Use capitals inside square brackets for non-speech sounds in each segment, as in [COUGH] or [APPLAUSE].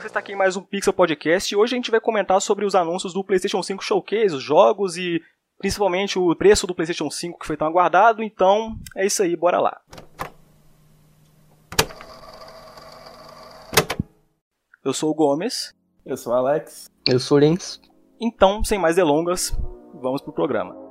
você está aqui em mais um Pixel Podcast e hoje a gente vai comentar sobre os anúncios do PlayStation 5 Showcase, os jogos e principalmente o preço do PlayStation 5 que foi tão aguardado. Então é isso aí, bora lá. Eu sou o Gomes. Eu sou o Alex. Eu sou o Lens. Então, sem mais delongas, vamos pro programa.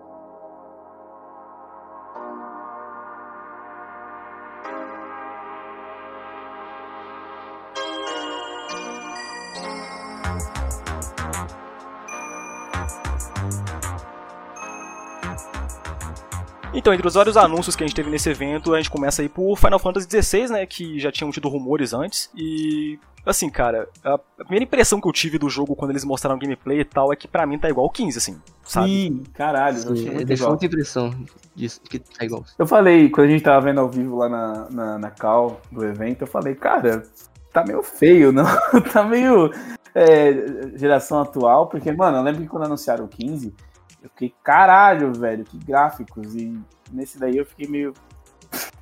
Então, entre os vários anúncios que a gente teve nesse evento, a gente começa aí por Final Fantasy XVI, né, que já tinham tido rumores antes, e assim, cara, a primeira impressão que eu tive do jogo quando eles mostraram gameplay e tal é que pra mim tá igual o 15, assim, sabe? Sim, caralho, eu achei muito deixou muita impressão disso, que tá igual. Eu falei, quando a gente tava vendo ao vivo lá na, na, na call do evento, eu falei, cara, tá meio feio, não? [LAUGHS] tá meio é, geração atual, porque, mano, eu lembro que quando anunciaram o 15, eu fiquei, caralho, velho, que gráficos. E nesse daí eu fiquei meio.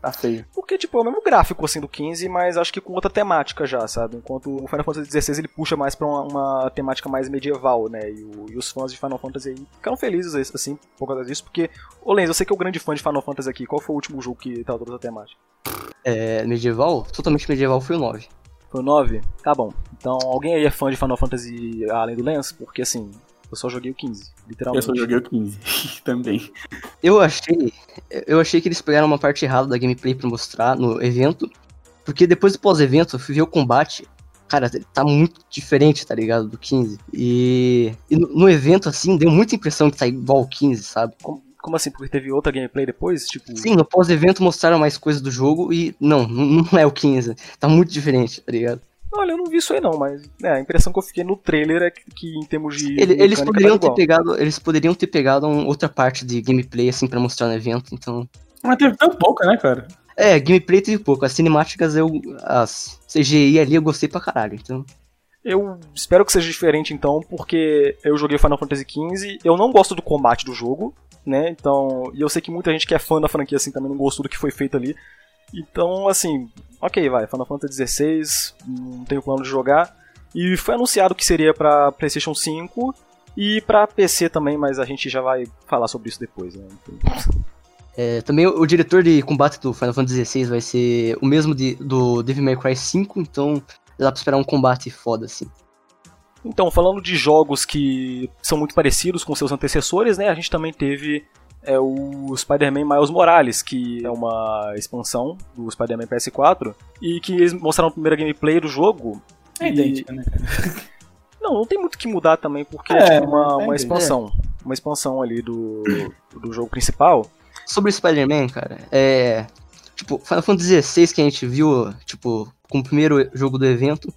Tá feio. Porque, tipo, é o mesmo gráfico, assim, do 15, mas acho que com outra temática já, sabe? Enquanto o Final Fantasy XVI ele puxa mais pra uma, uma temática mais medieval, né? E, o, e, os fãs de Final Fantasy aí ficaram felizes, assim, por causa disso, porque, ô Lenz, eu sei que é o grande fã de Final Fantasy aqui. Qual foi o último jogo que tava toda essa temática? É, medieval? Totalmente medieval foi o 9. Foi o 9? Tá bom. Então, alguém aí é fã de Final Fantasy além do Lens? Porque, assim, eu só joguei o 15, literalmente. Eu só joguei o 15 [LAUGHS] também. Eu achei, eu achei que eles pegaram uma parte errada da gameplay para mostrar no evento, porque depois do pós-evento eu fui ver o combate, cara, tá muito diferente, tá ligado, do 15. E, e no, no, evento assim deu muita impressão que tá igual ao 15, sabe? Como, como assim? Porque teve outra gameplay depois? Tipo... Sim, no pós-evento mostraram mais coisas do jogo e não, não é o 15. Tá muito diferente, tá ligado? Olha, eu não vi isso aí não, mas é, a impressão que eu fiquei no trailer é que, que em termos de. Ele, eles tá poderiam ter pegado. Eles poderiam ter pegado um, outra parte de gameplay, assim, pra mostrar no evento, então. Mas teve tão pouca, né, cara? É, gameplay teve pouco. As cinemáticas eu. As CGI ali eu gostei pra caralho, então. Eu espero que seja diferente então, porque eu joguei Final Fantasy XV, eu não gosto do combate do jogo, né? Então, e eu sei que muita gente que é fã da franquia assim também não gostou do que foi feito ali. Então, assim, ok, vai, Final Fantasy XVI, não tenho plano de jogar. E foi anunciado que seria para PlayStation 5 e para PC também, mas a gente já vai falar sobre isso depois, né? É, também o, diretor de combate do Final Fantasy XVI vai ser o mesmo de, do Devil May Cry 5, então dá pra esperar um combate foda, assim. Então, falando de jogos que são muito parecidos com seus antecessores, né? A gente também teve é o Spider-Man Miles Morales, que é uma expansão do Spider-Man PS4, e que eles mostraram a primeira gameplay do jogo. É idêntica, né? [LAUGHS] Não, não tem muito que mudar também, porque é, é tipo uma, é uma expansão. Uma expansão ali do, do jogo principal. Sobre o Spider-Man, cara, é. Tipo, Final Fantasy XVI que a gente viu, tipo, com o primeiro jogo do evento,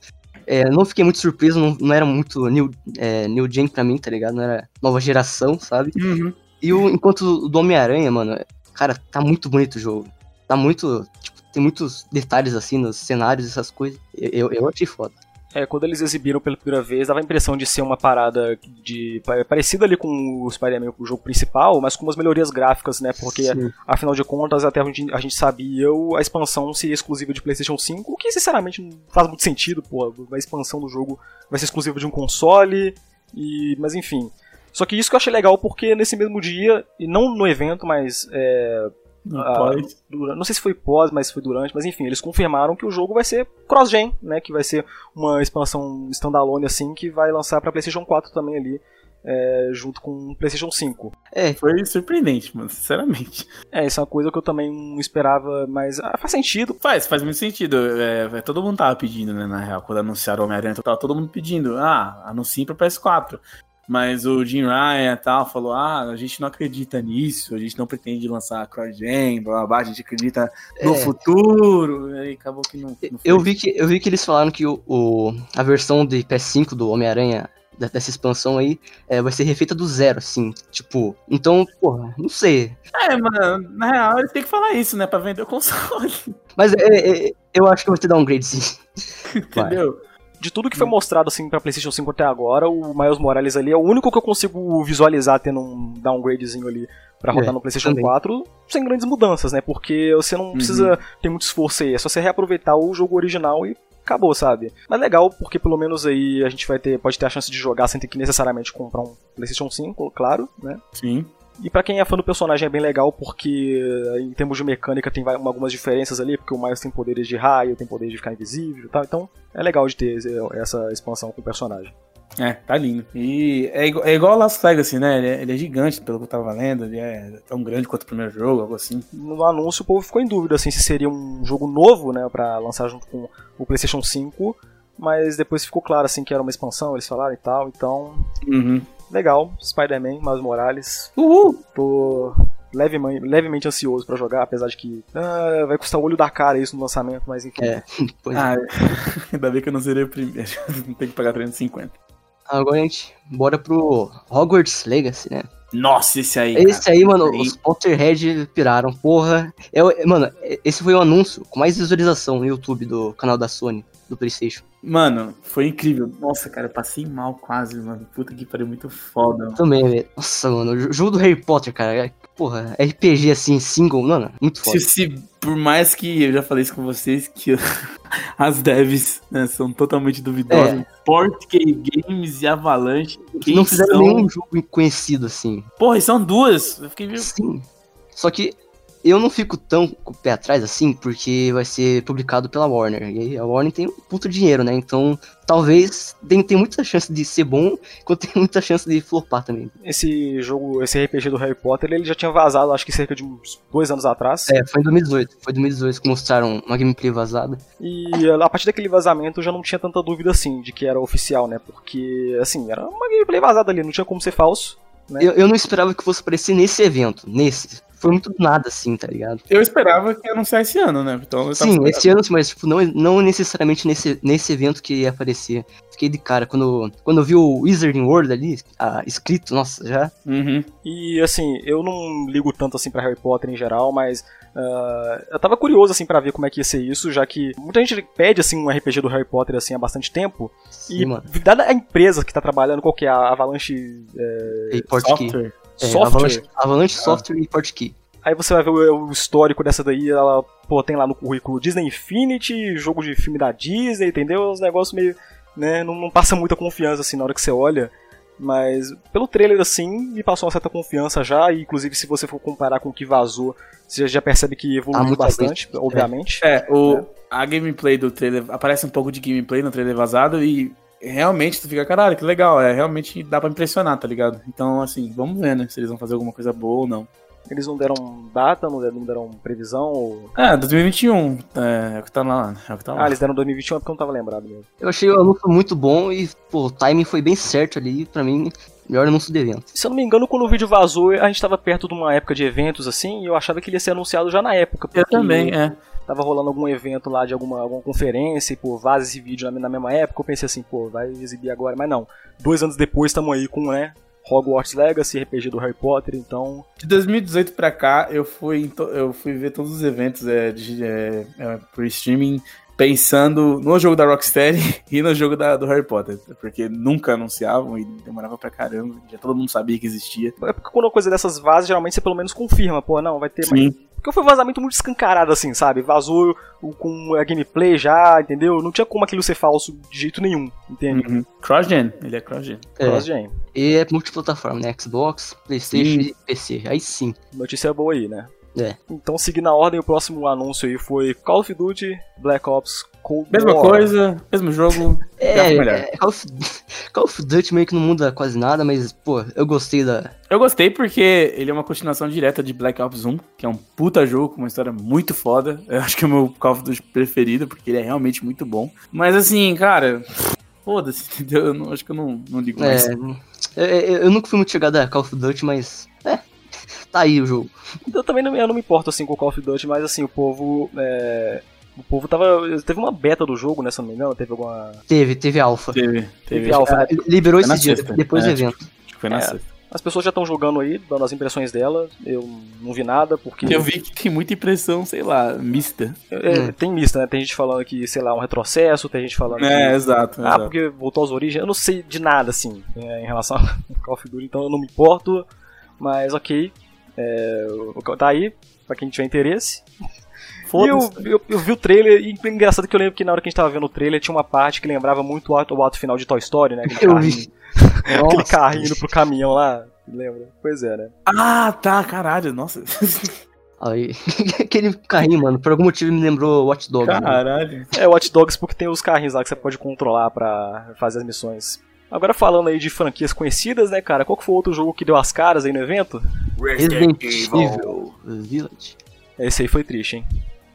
é, não fiquei muito surpreso, não, não era muito new, é, new gen pra mim, tá ligado? Não era nova geração, sabe? Uhum. E o, enquanto do Homem-Aranha, mano, cara, tá muito bonito o jogo. Tá muito. Tipo, tem muitos detalhes assim nos cenários, essas coisas. Eu, eu achei foda. É, quando eles exibiram pela primeira vez, dava a impressão de ser uma parada de parecida ali com o Spider-Man, o jogo principal, mas com umas melhorias gráficas, né? Porque, Sim. afinal de contas, até a gente, a gente sabia, a expansão seria exclusiva de PlayStation 5, o que, sinceramente, não faz muito sentido, pô. A expansão do jogo vai ser exclusiva de um console, e... mas enfim... Só que isso que eu achei legal porque nesse mesmo dia, e não no evento, mas. É, a, não sei se foi pós, mas foi durante, mas enfim, eles confirmaram que o jogo vai ser cross-gen, né? Que vai ser uma expansão standalone assim que vai lançar para PlayStation 4 também ali. É, junto com o PlayStation 5. É, foi surpreendente, mano, sinceramente. É, isso é uma coisa que eu também não esperava, mas ah, faz sentido. Faz, faz muito sentido. É, é todo mundo tava pedindo, né, na real, quando anunciaram o Homem-Aranha, tava todo mundo pedindo, ah, anunciem pra PS4. Mas o Jim Ryan e tal falou: ah, a gente não acredita nisso, a gente não pretende lançar CrossGen, blá, blá, blá a gente acredita no é. futuro. E aí acabou que não. não eu, vi que, eu vi que eles falaram que o, o a versão de PS5 do Homem-Aranha dessa expansão aí é, vai ser refeita do zero, assim. Tipo, então, porra, não sei. É, mano, na real eles têm que falar isso, né? Pra vender o console. Mas é, é, eu acho que vai ter downgrade, sim. [LAUGHS] Entendeu? De tudo que foi mostrado assim para PlayStation 5 até agora, o Miles Morales ali é o único que eu consigo visualizar tendo um downgradezinho ali para rodar é, no PlayStation também. 4 sem grandes mudanças, né? Porque você não uhum. precisa ter muito esforço aí, é só você reaproveitar o jogo original e acabou, sabe? Mas legal, porque pelo menos aí a gente vai ter, pode ter a chance de jogar sem ter que necessariamente comprar um PlayStation 5, claro, né? Sim. E pra quem é fã do personagem é bem legal, porque em termos de mecânica tem algumas diferenças ali, porque o Miles tem poderes de raio, tem poderes de ficar invisível e tal, então é legal de ter essa expansão com o personagem. É, tá lindo. E é igual, é igual Las Vegas, assim, né? Ele é, ele é, gigante, pelo que eu tava lendo. Ele é tão grande quanto o primeiro jogo, algo assim. No anúncio, o povo ficou em dúvida, assim, se seria um jogo novo, né? Pra lançar junto com o PlayStation 5. Mas depois ficou claro, assim, que era uma expansão, eles falaram e tal. Então, uhum. Legal. Spider-Man, Miles Morales. Uhul! Tô levemente, levemente ansioso para jogar, apesar de que ah, vai custar o olho da cara isso no lançamento, mas enfim. É, [LAUGHS] pois ah, [LAUGHS] ainda bem que eu não zerei o primeiro. [LAUGHS] não tem que pagar 350. Agora a gente bora pro Hogwarts Legacy, né? Nossa, esse aí. Esse cara. aí, mano, os Potterhead piraram, porra. Eu, mano, esse foi o anúncio com mais visualização no YouTube do canal da Sony, do PlayStation. Mano, foi incrível. Nossa, cara, eu passei mal quase, mano. Puta que pariu, muito foda. Mano. Também, velho. Nossa, mano, o jogo do Harry Potter, cara. Porra, RPG assim, single, mano, muito foda. Se, se, por mais que eu já falei isso com vocês, que [LAUGHS] as devs né, são totalmente duvidosas. É. Portkey Games e Avalanche. Não fizeram são... nenhum jogo conhecido assim. Porra, e são duas. Eu fiquei Sim. Só que eu não fico tão com o pé atrás assim, porque vai ser publicado pela Warner. E a Warner tem um puto dinheiro, né? Então, talvez tem, tem muita chance de ser bom, [LAUGHS] enquanto tem muita chance de flopar também. Esse jogo, esse RPG do Harry Potter, ele já tinha vazado, acho que cerca de uns dois anos atrás. É, foi em 2018. Foi em 2018 que mostraram uma gameplay vazada. E a partir daquele vazamento já não tinha tanta dúvida assim de que era oficial, né? Porque, assim, era uma gameplay vazada ali, não tinha como ser falso. Né? Eu, eu não esperava que fosse aparecer nesse evento, nesse foi muito do nada, assim, tá ligado? Eu esperava que ia anunciar esse ano, né? Então, sim, esse ano, mas tipo, não, não necessariamente nesse, nesse evento que ia aparecer. Fiquei de cara quando, quando eu vi o Wizarding World ali, ah, escrito, nossa, já. Uhum. E assim, eu não ligo tanto assim para Harry Potter em geral, mas Uh, eu tava curioso assim para ver como é que ia ser isso, já que muita gente pede assim um RPG do Harry Potter assim há bastante tempo. Sim, e mano. dada a empresa que tá trabalhando, qual que é a Avalanche é, Software. É, software. Avalanche, Avalanche ah. Software e Portkey. Aí você vai ver o, o, histórico dessa daí, ela, pô, tem lá no currículo Disney Infinity, jogo de filme da Disney, entendeu? Os negócios meio, né, não, não passa muita confiança assim na hora que você olha. Mas pelo trailer assim, me passou uma certa confiança já, e inclusive se você for comparar com o que vazou, você já percebe que evoluiu ah, bastante, vez. obviamente. É, é o, é. a gameplay do trailer, aparece um pouco de gameplay no trailer vazado e realmente tu fica, caralho, que legal, é, realmente dá para impressionar, tá ligado? Então, assim, vamos ver, né, se eles vão fazer alguma coisa boa ou não. Eles não deram data, não deram, não deram previsão? Ou... É, 2021. É, é o que tá lá. É o que tá lá. Ah, eles deram 2021 é porque eu não tava lembrado mesmo. Eu achei o anúncio muito bom e, pô, o timing foi bem certo ali. Pra mim, melhor anúncio de evento. Se eu não me engano, quando o vídeo vazou, a gente tava perto de uma época de eventos assim, e eu achava que ele ia ser anunciado já na época. Eu também, é. Tava rolando algum evento lá de alguma, alguma conferência e, pô, vaza esse vídeo na, na mesma época. Eu pensei assim, pô, vai exibir agora. Mas não. Dois anos depois, estamos aí com, né, Hogwarts Legacy, RPG do Harry Potter, então. De 2018 pra cá, eu fui, eu fui ver todos os eventos é, de, é, é, por streaming pensando no jogo da Rocksteady [LAUGHS] e no jogo da, do Harry Potter, porque nunca anunciavam e demorava pra caramba, já todo mundo sabia que existia. É porque quando uma coisa dessas vazas, geralmente você pelo menos confirma, pô, não, vai ter Sim. mais porque foi um vazamento muito escancarado, assim, sabe? Vazou com a gameplay já, entendeu? Não tinha como aquilo ser falso de jeito nenhum, entende? Uhum. Cross-gen, ele é cross-gen. É. Cross-gen. E é multiplataforma, né? Xbox, Playstation sim. e PC. Aí sim. Notícia boa aí, né? É. Então, seguindo a ordem, o próximo anúncio aí foi Call of Duty Black Ops Cold Mesma War. coisa, mesmo jogo. É, é Call, of, [LAUGHS] Call of Duty meio que não muda quase nada, mas, pô, eu gostei da. Eu gostei porque ele é uma continuação direta de Black Ops 1, que é um puta jogo com uma história muito foda. [LAUGHS] Eu acho que é o meu Call of Duty preferido, porque ele é realmente muito bom. Mas assim, cara, foda-se, [LAUGHS] entendeu? Eu não, acho que eu não, não ligo mais. É, eu, eu, nunca fui muito chegado a Call of Duty, mas. É, [LAUGHS] tá aí o jogo. Eu também não, eu não me importo assim com o Call of Duty, mas assim, o povo. É, o povo tava. Teve uma beta do jogo, né? Se não me engano, teve alguma. Teve, teve alfa. Teve, teve, teve alfa. Né? Liberou esse dia, sexta. depois é, do evento. Acho que foi na é, sexta. As pessoas já estão jogando aí, dando as impressões dela. Eu não vi nada, porque. Eu vi que tem muita impressão, sei lá, mista. É, hum. Tem mista, né? Tem gente falando que, sei lá, um retrocesso, tem gente falando. É, que... exato. Ah, exato. porque voltou às origens. Eu não sei de nada, assim, é, em relação [LAUGHS] ao Call of Duty, então eu não me importo. Mas ok. É, tá aí, pra quem tiver interesse. [LAUGHS] E eu, eu, eu, vi o trailer, e engraçado que eu lembro que na hora que a gente tava vendo o trailer tinha uma parte que lembrava muito o ato, o ato final de Toy Story, né? Aquele Eu carrinho, vi. [LAUGHS] aquele carrinho indo pro caminhão lá. Lembra? Pois é, né? Ah, tá, caralho, nossa. [LAUGHS] Aí, aquele carrinho, mano, por algum motivo me lembrou Watch Dogs. Caralho. É, o Watch Dogs porque tem os carrinhos lá que você pode controlar pra fazer as missões. Agora falando aí de franquias conhecidas, né, cara? Qual que foi o outro jogo que deu as caras aí no evento? Resident Evil Village. Esse aí foi triste, hein?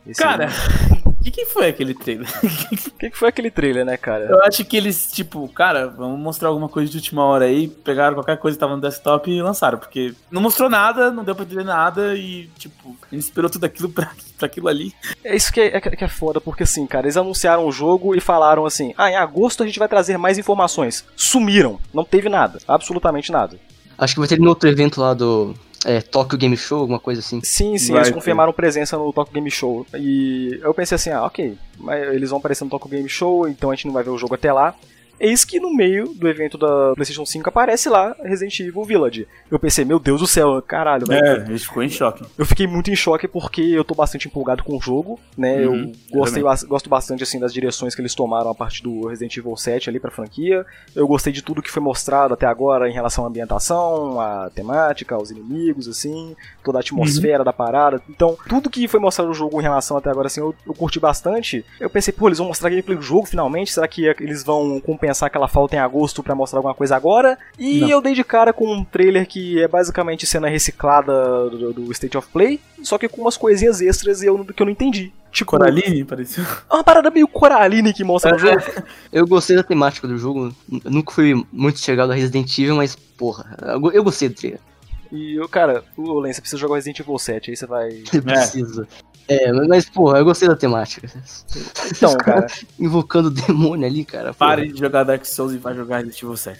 Esse Cara, aí- o [LAUGHS] que, que foi aquele trailer? o [LAUGHS] que, que foi aquele trailer, né, cara? Eu acho que eles, tipo, cara, vamos mostrar alguma coisa de última hora aí, pegaram qualquer coisa que tava no desktop e lançaram, porque não mostrou nada, não deu pra entender nada e, tipo, a gente esperou tudo aquilo pra, pra aquilo ali. É isso que é, é que é foda, porque assim, cara, eles anunciaram o jogo e falaram assim: ah, em agosto a gente vai trazer mais informações. Sumiram, não teve nada, absolutamente nada. Acho que vai ter no outro evento lá do é, Tokyo Game Show, alguma coisa assim. Sim, sim, Vai eles confirmaram presença no Tokyo Game Show. E eu pensei assim, ah, ok, mas eles vão aparecer no Tokyo Game Show, então a gente não vai ver o jogo até lá. Eis que no meio do evento da PlayStation 5 aparece lá Resident Evil Village. Eu pensei, meu Deus do céu, caralho, velho. É, gente ficou em choque. Eu fiquei muito em choque porque eu tô bastante empolgado com o jogo, né? Uhum, eu gostei, eu gosto bastante assim das direções que eles tomaram a partir do Resident Evil 7 ali pra franquia. Eu gostei de tudo que foi mostrado até agora em relação à ambientação, à temática, aos inimigos, assim, toda a atmosfera da parada. Então, tudo que foi mostrado no jogo em relação até agora, assim, eu, eu curti bastante. Eu pensei, pô, eles vão mostrar gameplay do jogo finalmente? Será que eles vão compensar aquela falta em agosto pra mostrar alguma coisa agora? E Não. eu dei de cara com um trailer que é basicamente cena reciclada do, do State of Play, só que com umas coisinhas extras e eu, que eu não entendi. Tipo, Coraline, pareceu. é uma parada meio Coraline que mostra no jogo. [LAUGHS] Eu gostei da temática do jogo. Nunca fui muito chegado a Resident Evil, mas, porra, eu go- eu gostei do trailer. E, eu, cara, o Len, você precisa jogar o Resident Evil 7, aí você vai... [LAUGHS] Precisa. É, mas, mas, porra, eu gostei da temática. Então, cara, Invocando o demônio ali, cara. porra. Pare de jogar Dark Souls e vai jogar Resident Evil 7.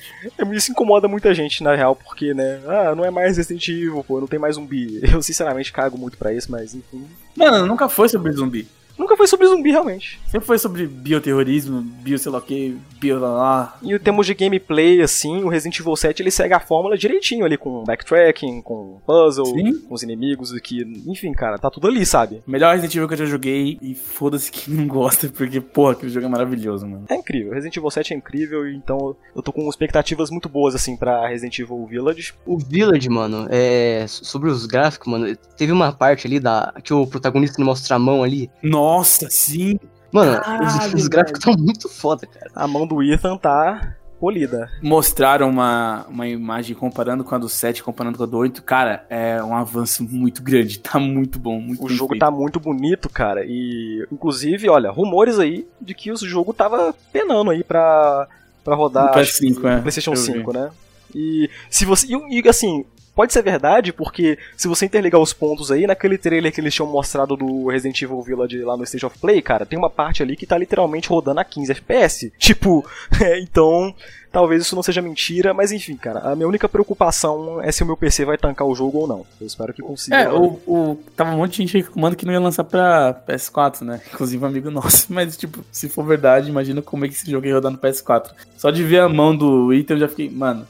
isso incomoda muita gente, na real, porque, né, ah, não é mais Resident Evil, pô, não tem mais zumbi. Eu, sinceramente, cago muito pra isso, mas, enfim... Mano, nunca foi sobre zumbi. Nunca foi sobre zumbi, realmente. Sempre foi sobre bioterrorismo, bio sei lá o que, bio lá lá. E em termos de gameplay, assim, o Resident Evil 7 ele segue a fórmula direitinho ali, com backtracking, com puzzle, Sim. com os inimigos, que, enfim, cara, tá tudo ali, sabe? Melhor Resident Evil que eu já joguei e foda-se quem não gosta, porque, porra, aquele jogo é maravilhoso, mano. É incrível, Resident Evil 7 é incrível, então eu tô com expectativas muito boas, assim, pra Resident Evil Village. O Village, mano, é. Sobre os gráficos, mano, teve uma parte ali da. que o protagonista mostra a mão ali. Nossa, sim! Mano, os, os gráficos estão muito foda, cara. A mão do Ethan tá polida. Mostraram uma, uma imagem comparando com a do 7, comparando com a do 8. Cara, é um avanço muito grande. Tá muito bom, muito O jogo feito. tá muito bonito, cara, e inclusive, olha, rumores aí de que o jogo tava penando aí pra, pra rodar No acho que PS5, é. PlayStation Eu 5, né? E se você. E, e, assim, pode ser verdade, porque se você interligar os pontos aí, naquele trailer que eles tinham mostrado do Resident Evil Village lá no Stage of Play, cara, tem uma parte ali que tá literalmente rodando a 15 FPS. [LAUGHS] Tipo, é, então. Talvez isso não seja mentira, mas enfim, cara, a minha única preocupação é se o meu PC vai tancar o jogo ou não. Eu espero que consiga. É, o, o, tava um monte de gente reclamando que não ia lançar pra PS4, né? [LAUGHS] Inclusive um amigo nosso. [LAUGHS] Mas, tipo, se for verdade, imagina como é que esse jogo ia rodar no PS4. Só de ver a mão do Ethan eu já fiquei, mano,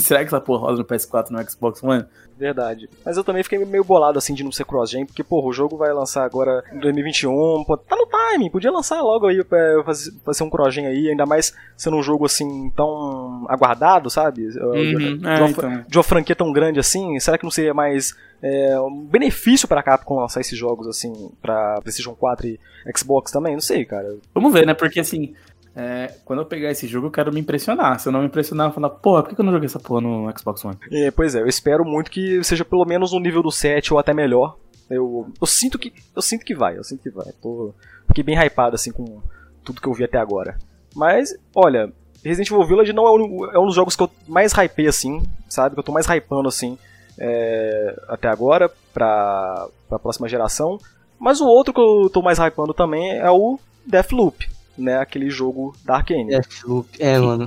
[LAUGHS] será que essa porra roda no PS4 no Xbox One? Verdade. Mas eu também fiquei meio bolado assim de não ser cross-gen, porque, porra, o jogo vai lançar agora em 2021. Pô, tá no timing, podia lançar logo aí pra fazer, fazer um cross-gen aí, ainda mais sendo um jogo assim tão aguardado, sabe? de, Uhum, de é, uma, então. de uma franquia tão grande assim, será que não seria mais é, um benefício pra Capcom lançar esses jogos assim pra PlayStation 4 e Xbox também? Não sei, cara. Vamos ver, né? Porque assim, é, quando eu pegar esse jogo, eu quero me impressionar. Se eu não me impressionar, eu vou falar, porra, por que eu não joguei essa porra no Xbox One? É, pois é, eu espero muito que seja pelo menos no nível do 7 ou até melhor. Eu, eu sinto que eu sinto que vai, eu sinto que vai. Tô, fiquei bem hypado assim com tudo que eu vi até agora. Mas, olha, Resident Evil Village não é um, é um dos jogos que eu mais hypei assim, sabe? Que eu tô mais hypando assim é, até agora pra, pra próxima geração. Mas o outro que eu tô mais hypando também é o Deathloop, né? Aquele jogo da Arkane. Deathloop. É, mano.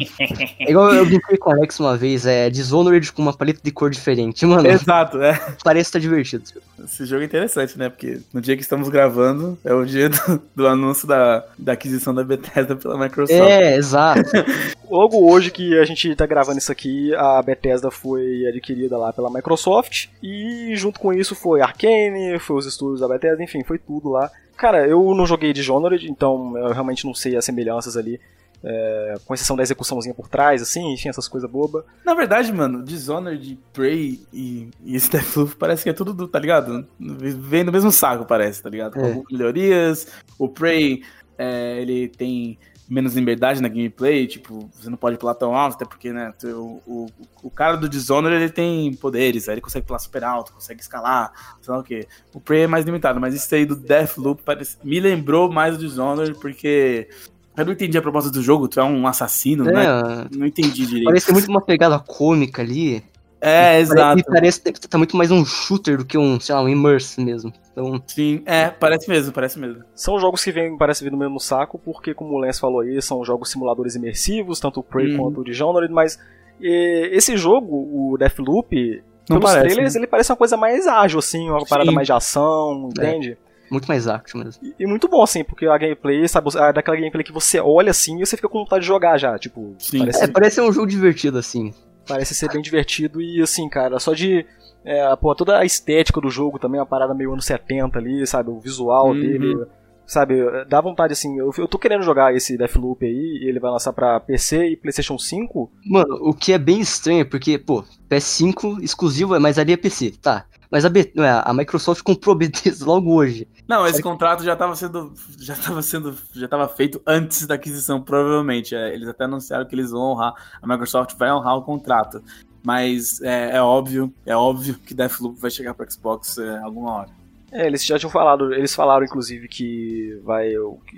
É igual eu brinquei com o Alex uma vez, é Dishonored com uma paleta de cor diferente. Mano, Exato, é. parece que tá divertido. Esse jogo é interessante, né? Porque no dia que estamos gravando é o dia do, do anúncio da, da aquisição da Bethesda pela Microsoft. É, exato. [LAUGHS] Logo hoje que a gente tá gravando isso aqui, a Bethesda foi adquirida lá pela Microsoft e junto com isso foi Arkane, foi os estúdios da Bethesda, enfim, foi tudo lá Cara, eu não joguei Dishonored, então eu realmente não sei as semelhanças ali. É, com exceção da execuçãozinha por trás, assim, enfim, essas coisas bobas. Na verdade, mano, Dishonored, Prey e, e Deathloop parece que é tudo, do, tá ligado? Vem no mesmo saco, parece, tá ligado? Com É. melhorias. O Prey, é, ele tem menos liberdade na gameplay, tipo, você não pode pular tão alto, até porque, né, o, o, o cara do Dishonored, ele tem poderes, aí ele consegue pular super alto, consegue escalar, sei lá o quê. O Prey é mais limitado, mas isso aí do Deathloop parece, me lembrou mais do Dishonored, porque eu não entendi a proposta do jogo, tu é um assassino, né? É, Não entendi direito. parece muito uma pegada cômica ali. É, exato. E parece que tá muito mais um shooter do que um, sei lá, um immerse mesmo. Então, Sim, é, parece mesmo, parece mesmo. São jogos que vêm, parece vir no mesmo saco, porque, como o Lance falou aí, são jogos simuladores imersivos, tanto o Prey Uhum. quanto o Dishonored, mas e, esse jogo, o Deathloop, Não pelos parece, trailers, né? ele parece uma coisa mais ágil, assim, uma parada Sim. mais de ação, entende? muito mais action mesmo. E, e muito bom, assim, porque a gameplay, sabe, é daquela gameplay que você olha assim e você fica com vontade de jogar já, tipo, Sim. parece, É, parece um jogo divertido, assim. Parece ser bem divertido e, assim, cara, só de. É, pô, toda a estética do jogo também, é uma parada meio anos 70 ali, sabe, o visual Uhum. dele, sabe, dá vontade, assim, eu, eu tô querendo jogar esse Deathloop aí, e ele vai lançar pra PC e PlayStation 5, Mano, o que é bem estranho, porque, pô, PS5 exclusivo, mas ali é PC, tá. Mas a, B- não é, a Microsoft comprou a Bethesda logo hoje. Não, esse contrato já estava sendo, já estava sendo, já estava feito antes da aquisição, provavelmente. É, eles até anunciaram que eles vão honrar, a Microsoft vai honrar o contrato. Mas é, é óbvio, é óbvio que Deathloop vai chegar para Xbox é, alguma hora. É, eles já tinham falado, eles falaram inclusive que vai.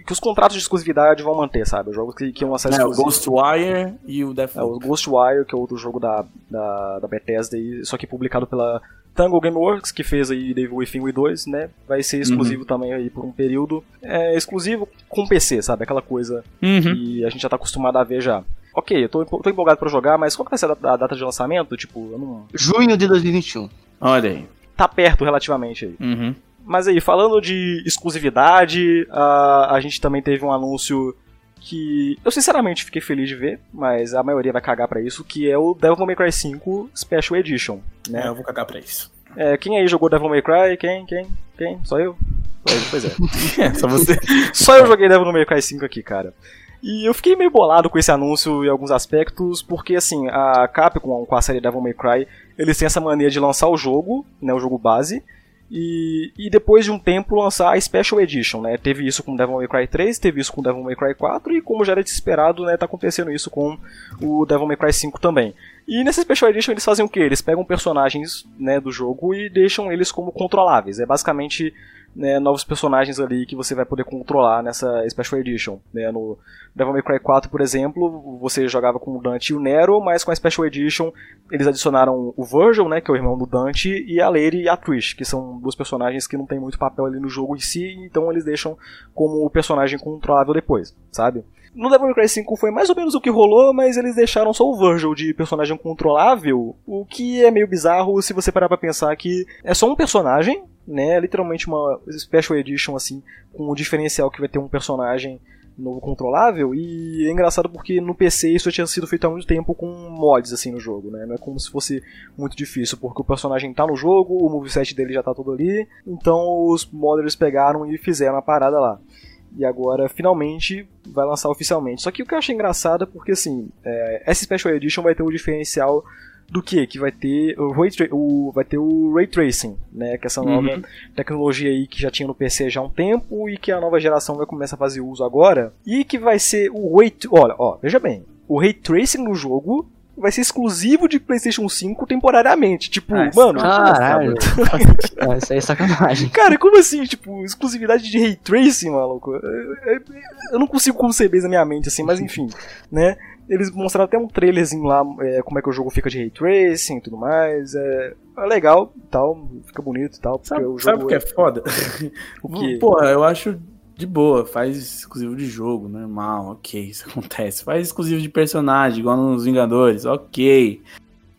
que os contratos de exclusividade vão manter, sabe? Os jogos que, que iam lançar É, o. Ghostwire e o É, Deathloop. o Ghostwire, que é outro jogo da, da, da Bethesda, aí, só que publicado pela Tango Gameworks, que fez aí Devil Within 1 e 2, né? Vai ser exclusivo também aí por um período. É exclusivo com PC, sabe? Aquela coisa Uhum. que a gente já tá acostumado a ver já. Ok, eu tô, tô empolgado pra jogar, mas qual que vai ser a data- a data de lançamento? Tipo, eu não... Junho de 2021. Olha aí. Tá perto relativamente aí. Uhum. Mas aí, falando de exclusividade, a, a gente também teve um anúncio que eu sinceramente fiquei feliz de ver, mas a maioria vai cagar pra isso, que é o Devil May Cry 5 Special Edition, É, né? eu vou cagar pra isso. É, quem aí jogou Devil May Cry? Quem? Quem? Quem? Só eu? Só eu, Pois é. [LAUGHS] É, só você. [LAUGHS] Só eu joguei Devil May Cry 5 aqui, cara. E eu fiquei meio bolado com esse anúncio em alguns aspectos, porque assim, a Capcom com a série Devil May Cry, eles têm essa mania de lançar o jogo, né, o jogo base, e, e depois de um tempo lançar a Special Edition, né? Teve isso com Devil May Cry 3, teve isso com Devil May Cry 4 e como já era esperado, né, tá acontecendo isso com o Devil May Cry 5 também. E nessa Special Edition eles fazem o que? Eles pegam personagens né, do jogo e deixam eles como controláveis. É basicamente né, novos personagens ali que você vai poder controlar nessa Special Edition. Né? No Devil May Cry 4, por exemplo, você jogava com o Dante e o Nero, mas com a Special Edition eles adicionaram o Virgil, né, que é o irmão do Dante, e a Lady e a Trish, que são duas personagens que não tem muito papel ali no jogo em si, então eles deixam como o personagem controlável depois, sabe? No Devil May Cry 5 foi mais ou menos o que rolou, mas eles deixaram só o Virgil de personagem controlável, o que é meio bizarro se você parar pra pensar que é só um personagem, né? Literalmente uma Special Edition, assim, com o diferencial que vai ter um personagem novo controlável, e é engraçado porque no PC isso tinha sido feito há muito tempo com mods, assim, no jogo, né? Não é como se fosse muito difícil, porque o personagem tá no jogo, o moveset dele já tá todo ali, então os modders pegaram e fizeram a parada lá. E agora, finalmente, vai lançar oficialmente. Só que o que eu achei engraçado é porque, assim, é, essa Special Edition vai ter o diferencial do que? Que vai ter o, ray tra- o- vai ter o Ray Tracing, né? Que é essa nova Uhum. tecnologia aí que já tinha no PC já há um tempo e que a nova geração vai começar a fazer uso agora. E que vai ser o Ray... Olha, ó, veja bem. O Ray Tracing no jogo vai ser exclusivo de PlayStation 5 temporariamente. Tipo, Ah, mano... Caralho. ah, isso aí é sacanagem. [LAUGHS] Cara, como assim? Tipo, exclusividade de Ray Tracing, maluco? É, é, Eu não consigo conceber isso na minha mente, assim, mas [LAUGHS] enfim, né? Eles mostraram até um trailerzinho lá, é, como é que o jogo fica de Ray Tracing e tudo mais. É, é legal e tal, fica bonito e tal, Sabe, o sabe que é foda? [LAUGHS] o quê? [LAUGHS] Porra, eu acho de boa, faz exclusivo de jogo, normal, ok, [LAUGHS] isso acontece. Faz exclusivo de personagem, igual nos Vingadores, ok.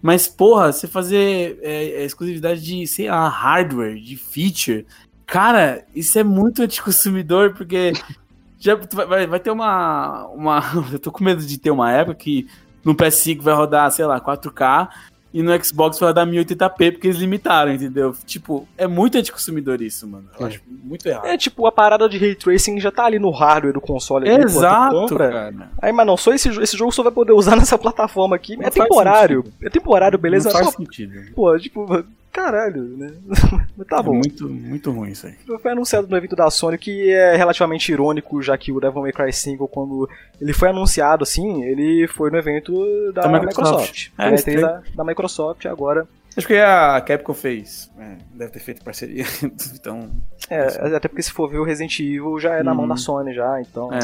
Mas, porra, você fazer é, é, exclusividade de, sei lá, hardware, de feature, cara, isso é muito anticonsumidor, porque já vai- vai, ter uma, uma. [LAUGHS] Eu tô com medo de ter uma época que no PS5 vai rodar, sei lá, 4K. e no Xbox vai dar 1080p porque eles limitaram, entendeu? Tipo, é muito anticonsumidor isso, mano. Eu É. acho muito errado. É tipo, a parada de ray tracing já tá ali no hardware do console. ali, tu Exato, compra. cara. Aí, mas não, só esse, esse jogo só vai poder [LAUGHS] usar nessa plataforma aqui. Não é temporário. É temporário, beleza? Não faz Pô, sentido. Pô, tipo, caralho, né? [LAUGHS] Mas tá É bom. muito, muito ruim isso aí. Foi anunciado no evento da Sony que é relativamente irônico, já que o Devil May Cry 5, quando ele foi anunciado assim, ele foi no evento da, Da Microsoft. Microsoft. É, É, é da, da Microsoft agora. Acho que a Capcom fez. É, deve ter feito parceria. [LAUGHS] então. É, até porque se for ver o Resident Evil já é na mão Uhum. da Sony já, então. É.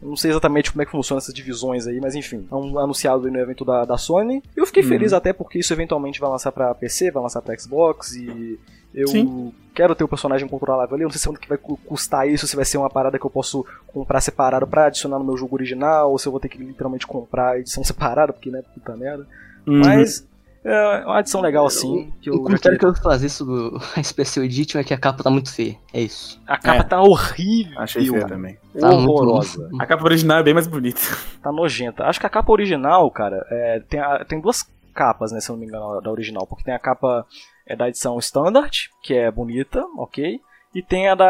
Não sei exatamente como é que funciona essas divisões aí, mas enfim, é um anunciado aí no evento da, da Sony. Eu fiquei Uhum. feliz até porque isso eventualmente vai lançar pra PC, vai lançar pra Xbox e eu Sim. quero ter o personagem controlável ali. Eu não sei se quanto que vai cu- custar isso, se vai ser uma parada que eu posso comprar separado pra adicionar no meu jogo original, ou se eu vou ter que literalmente comprar a edição [LAUGHS] separada, porque né, puta merda. Uhum. Mas é uma adição legal assim. Que eu O comentário que eu vou fazer sobre o- a Special Edition é que a capa tá muito feia. É isso. A capa É. tá horrível. Achei feio também. Tá muito- Horrorosa. A capa original é bem mais bonita. [LAUGHS] tá nojenta. Acho que a capa original, cara, é, tem, a- tem duas capas, né, se eu não me engano, da original. Porque tem a capa é, da edição Standard, que é bonita, ok? E tem a da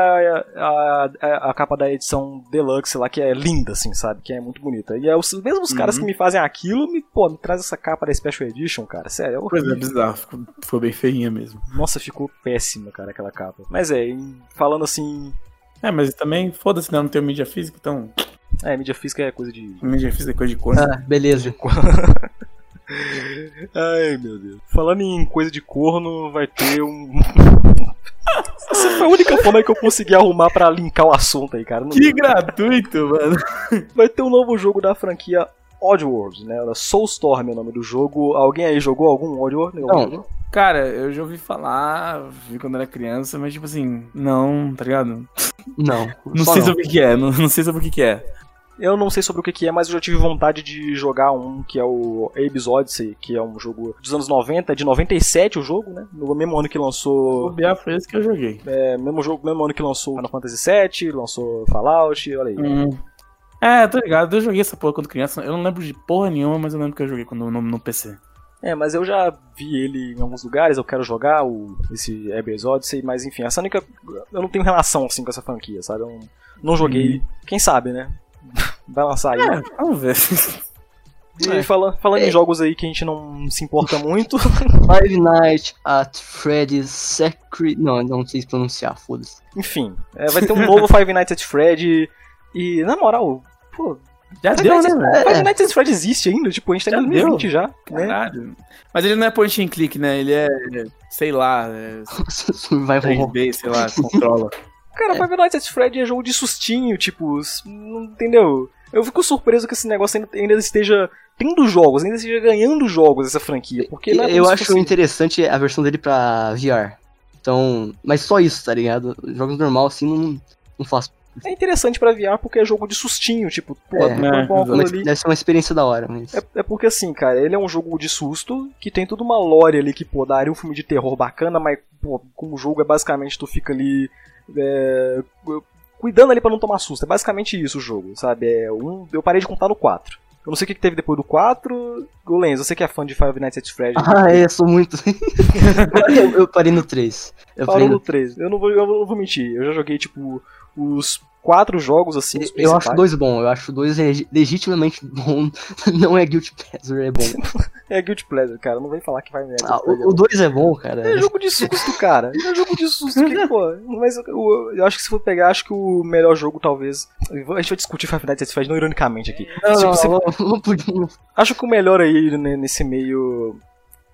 a, a, a capa da edição Deluxe lá, que é linda, assim, sabe? Que é muito bonita. E é os mesmos caras Uhum. que me fazem aquilo, me, pô, me traz essa capa da Special Edition, cara. Sério, é Pois é, horrível. bizarro. Ficou, ficou bem feinha mesmo. Nossa, ficou péssima, cara, aquela capa. Mas é, falando assim. É, mas também, foda-se, né? Não tem mídia física, então. É, mídia física é coisa de. Mídia física é coisa de corno. Ah, beleza. [LAUGHS] Ai, meu Deus. Falando em coisa de corno, vai ter um. [LAUGHS] Essa foi a única forma que eu consegui arrumar pra linkar o assunto aí, cara. Não- Que gratuito, mano. Vai ter um novo jogo da franquia Oddworld, né? Soulstorm é o nome do jogo. Alguém aí jogou algum Oddworld? Não. Cara, eu já ouvi falar, vi quando era criança, mas tipo assim, não, tá ligado? Não. Não sei não. sobre o que é, não, não sei sobre o que que é. Eu não sei sobre o que, que é, mas eu já tive vontade de jogar um que é o Abe's Odyssey, que é um jogo dos anos 90, é de 97 o jogo, né? No mesmo ano que O lançou. Biar foi esse que eu joguei. É, mesmo jogo, mesmo ano que lançou Final Fantasy VII, lançou Fallout, olha aí. Hum. É, tô ligado, eu joguei essa porra quando criança, eu não lembro de porra nenhuma, mas eu lembro que eu joguei quando, no, no PC. É, mas eu já vi ele em alguns lugares, eu quero jogar o, esse Abe's Odyssey, mas enfim, essa única. Eu não tenho relação assim com essa franquia, sabe? Eu não, não joguei. Quem sabe, né? Vai lançar aí. É, vamos ver. E fala- falando em jogos aí que a gente não se importa muito. [LAUGHS] Five Nights at Freddy's Secret. Não, não sei se pronunciar, foda-se. enfim, é, vai ter um novo [LAUGHS] Five Nights at Freddy. E, na moral, pô. Já Five deu, né, Nights? Five Nights at Freddy existe ainda, tipo, a gente tá em Já 2020 já, né? Caralho. Mas ele não é point and click, né? Ele é, sei lá, é Survival Horror. 3D, sei lá, controla. [LAUGHS] Cara, Five Nights at Freddy é jogo de sustinho, tipo, não entendeu? Eu fico surpreso que esse negócio ainda, ainda esteja tendo jogos, ainda esteja ganhando jogos essa franquia, porque não é Eu acho fosse- interessante a versão dele pra VR. Então, mas só isso, tá ligado? Jogos normal assim não, não faço. É interessante pra VR porque é jogo de sustinho, tipo, pô, É, uma é, coisa Mas ali. deve ser uma experiência da hora, mas. É, é porque assim, cara, ele é um jogo de susto que tem toda uma lore ali que, pô, daria um filme de terror bacana, mas, pô, como o jogo é basicamente tu fica ali. É, cuidando ali pra não tomar susto. É basicamente isso o jogo, sabe? É um, eu parei de contar no 4. Eu não sei o que que teve depois do 4. O Lenz, você que é fã de Five Nights at Freddy's. [LAUGHS] Ah, é, sou muito. eu, [LAUGHS] eu parei no 3. Eu Falou parei no no... 3. Eu não, vou, eu não vou mentir. Eu já joguei, tipo, os quatro jogos, assim, os Eu acho dois bom, eu acho dois legi- legitimamente [LAUGHS] bom. Não é Guilty Pleasure, é bom. [LAUGHS] É Guilty Pleasure, cara. Não vem falar que vai. Ah, o 2 é bom, cara. É jogo de susto, cara. É jogo de susto. Que, pô, mas eu, eu- acho que se for pegar, acho que o melhor jogo, talvez. A gente vai discutir Five Nights at Freddy's, não ironicamente aqui. Não, Se não, você- não, não podia. Acho que o melhor aí né, nesse meio.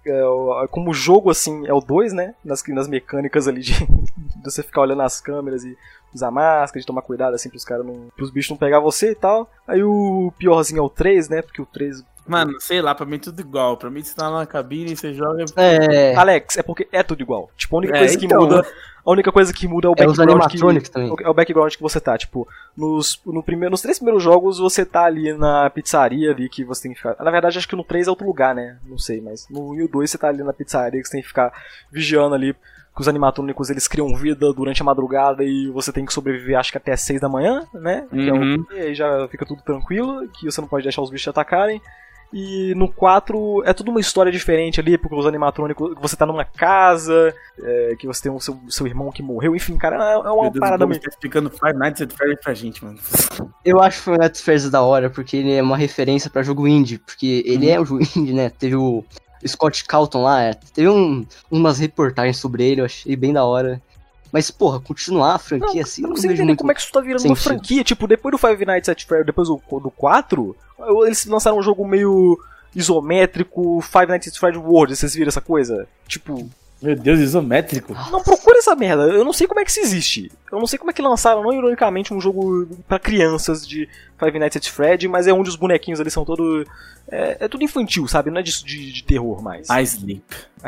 É o- como jogo, assim, é o 2, né? Nas, nas mecânicas ali de, [LAUGHS] de você ficar olhando as câmeras e usar máscara, de tomar cuidado, assim, pros caras não. pros bichos não pegar você e tal. Aí o piorzinho é o 3, né? Porque o 3. Mano, sei lá, pra mim é tudo igual. Pra mim você tá na cabine e você joga. É. Alex, é porque é tudo igual. Tipo, a única É, coisa que então, muda. A única coisa que muda é o É os background que, também. É o background que você tá, tipo, nos, no primeiro, nos três primeiros jogos você tá ali na pizzaria ali que você tem que ficar. Na verdade, acho que no 3 é outro lugar, né? Não sei, mas no 1 e o 2 você tá ali na pizzaria que você tem que ficar vigiando ali. Que os animatrônicos eles criam vida durante a madrugada e você tem que sobreviver, acho que até 6 da manhã, né? Então, Uhum. e aí já fica tudo tranquilo, que você não pode deixar os bichos te atacarem. E no 4 é tudo uma história diferente ali, porque os animatrônicos. Você tá numa casa, é, que você tem o seu, seu irmão que morreu, enfim, cara, é, é uma Meu Deus, parada o meio. Bob tá explicando Five Nights at Freddy's pra gente, mano. [LAUGHS] Eu acho que o Night Fairs da hora, porque ele é uma referência pra jogo indie, porque ele é um jogo indie, né? Teve o Scott Calton lá, é, teve um, umas reportagens sobre ele, eu achei bem da hora. Mas, porra, continuar a franquia assim, Eu não não consigo entender muito. como é que isso tá virando uma sentido. franquia. Tipo, depois do Five Nights at Freddy's, depois do, do 4, eles lançaram um jogo meio isométrico, Five Nights at Freddy's World, vocês viram essa coisa? Tipo, Meu Deus, isométrico. não procura essa merda, eu não sei como é que isso existe. Eu não sei como é que lançaram, não ironicamente, um jogo pra crianças de Five Nights at Freddy's, mas é onde os bonequinhos ali são todo... É, é tudo infantil, sabe? Não é de, de, de terror mais. I sleep. [LAUGHS]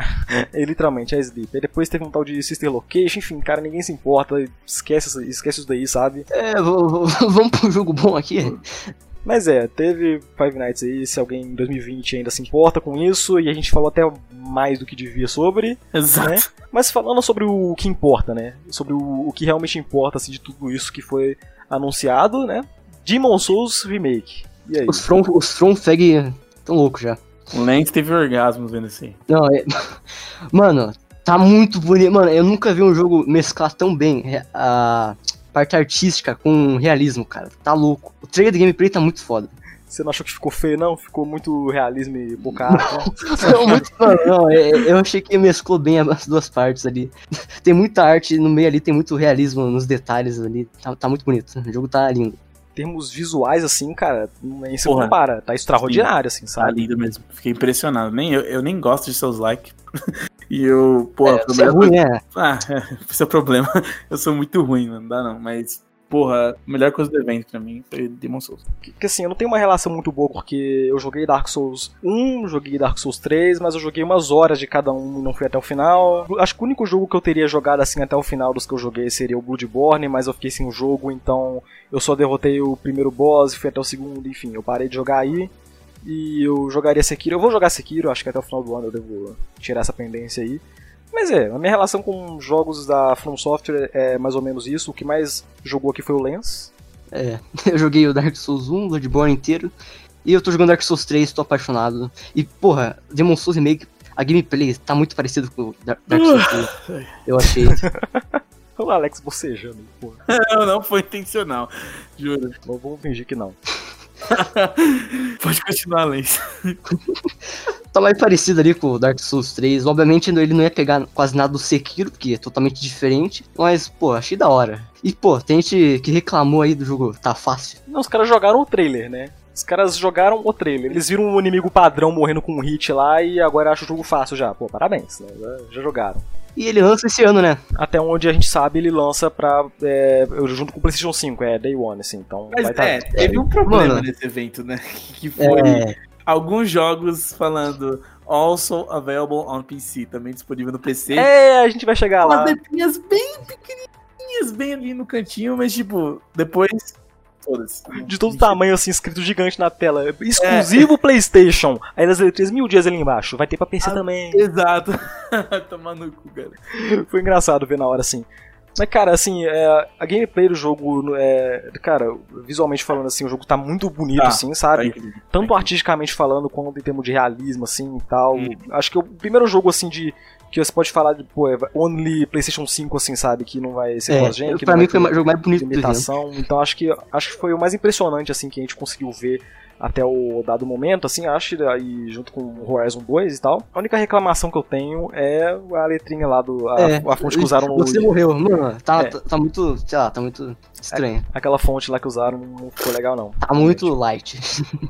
É literalmente, é Sleep. Aí depois teve um tal de Sister Location, enfim, cara, ninguém se importa, esquece, esquece isso daí, sabe? É, [LAUGHS] vamos pro jogo bom aqui? Mas é, teve Five Nights aí, se alguém em 2020 ainda se importa com isso, e a gente falou até mais do que devia sobre, Exato. né? Mas falando sobre o que importa, né? Sobre o, o que realmente importa, assim, de tudo isso que foi anunciado, né? Demon Souls Remake. E aí? Os From, os From Fag tão loucos já. O Lance teve orgasmos vendo assim. Não, é... [LAUGHS] Mano, tá muito bonito. Mano, eu nunca vi um jogo mesclar tão bem re- a parte artística com realismo, cara. Tá louco. O trailer de gameplay tá muito foda. Você não achou que ficou feio, não? Ficou muito realismo e pouca arte, né? [LAUGHS] Não, muito, mano, não, é- eu achei que mesclou bem as duas partes ali. [LAUGHS] Tem muita arte no meio ali, tem muito realismo nos detalhes ali. Tá, tá muito bonito. O jogo tá lindo. Termos visuais, assim, cara, nem se Porra. compara. Tá extraordinário, assim, Tá sabe? lindo mesmo. Fiquei impressionado. Nem, eu, eu nem gosto de seus likes. [LAUGHS] e eu, pô, É, a isso é ruim, né? Ah, [LAUGHS] esse é o problema. Eu sou muito ruim, mano. Não dá não. Mas, porra, a melhor coisa do evento pra mim foi Demon Souls. Porque assim, eu não tenho uma relação muito boa, porque eu joguei Dark Souls 1, joguei Dark Souls 3, mas eu joguei umas horas de cada um e não fui até o final. Acho que o único jogo que eu teria jogado assim até o final dos que eu joguei seria o Bloodborne, mas eu fiquei sem o jogo, então eu só derrotei o primeiro boss e fui até o segundo, enfim, eu parei de jogar aí. E eu jogaria Sekiro. Eu vou jogar Sekiro, acho que até o final do ano eu devo tirar essa pendência aí. Mas é, a minha relação com jogos da From Software é mais ou menos isso. O que mais jogou aqui foi o Lens. É, [LAUGHS] eu joguei o Dark Souls 1, Bloodborne inteiro. E eu tô jogando Dark Souls 3, tô apaixonado. E, porra, Demon Souls Remake, a gameplay tá muito parecido com Dark Souls 3. Eu [LAUGHS] achei. O Alex bocejando, pô. Não, não foi intencional. Juro. Vamos fingir que não. [LAUGHS] Pode continuar, Lance. [LAUGHS] tá mais parecido ali com o Dark Souls 3. Obviamente ele não ia pegar quase nada do Sekiro, porque é totalmente diferente. Mas, pô, achei da hora. E, pô, tem gente que reclamou aí do jogo, tá fácil. Não, os caras jogaram o trailer, né? Os caras jogaram o trailer. Eles viram um inimigo padrão morrendo com um hit lá e agora acham o jogo fácil já. Pô, parabéns, né? Já, já jogaram. E ele lança esse ano, né? Até onde a gente sabe, ele lança pra. É, junto com o PlayStation 5, é Day One, assim. Então Mas vai tá. é, teve um problema Mano. nesse evento, né? [LAUGHS] Que foi É, alguns jogos falando also available on PC, também disponível no PC. É, a gente vai chegar lá. Umas letrinhas bem pequenininhas, bem ali no cantinho, mas tipo, depois. Foda-se. De todo tamanho, assim, escrito gigante na tela. Exclusivo PlayStation. Aí nas letrinhas mil dias ali embaixo. Vai ter pra PC Ah, também. Exato. [LAUGHS] Tomar no cu, cara. Foi engraçado ver na hora, assim. Mas, cara, assim, é, a gameplay do jogo, é, cara, visualmente falando, assim, o jogo tá muito bonito, Tá, assim, Tá sabe? Tanto Tá artisticamente falando, quanto em termos de realismo, assim, e tal. Hum. Acho que é o primeiro jogo, assim, de... Que você pode falar de, pô, é only PlayStation 5, assim, sabe? Que não vai ser é, cross-gen, que pra mim foi o jogo mais bonito do evento. limitação. Então acho que acho que foi o mais impressionante assim que a gente conseguiu ver até o dado momento, assim, acho, aí junto com o Horizon 2 e tal. A única reclamação que eu tenho é a letrinha lá do a, É, a fonte que usaram no Você morreu, mano. Tá, É. tá, tá muito, sei lá, tá muito estranho. aquela fonte lá que usaram não ficou legal não. Tá muito light.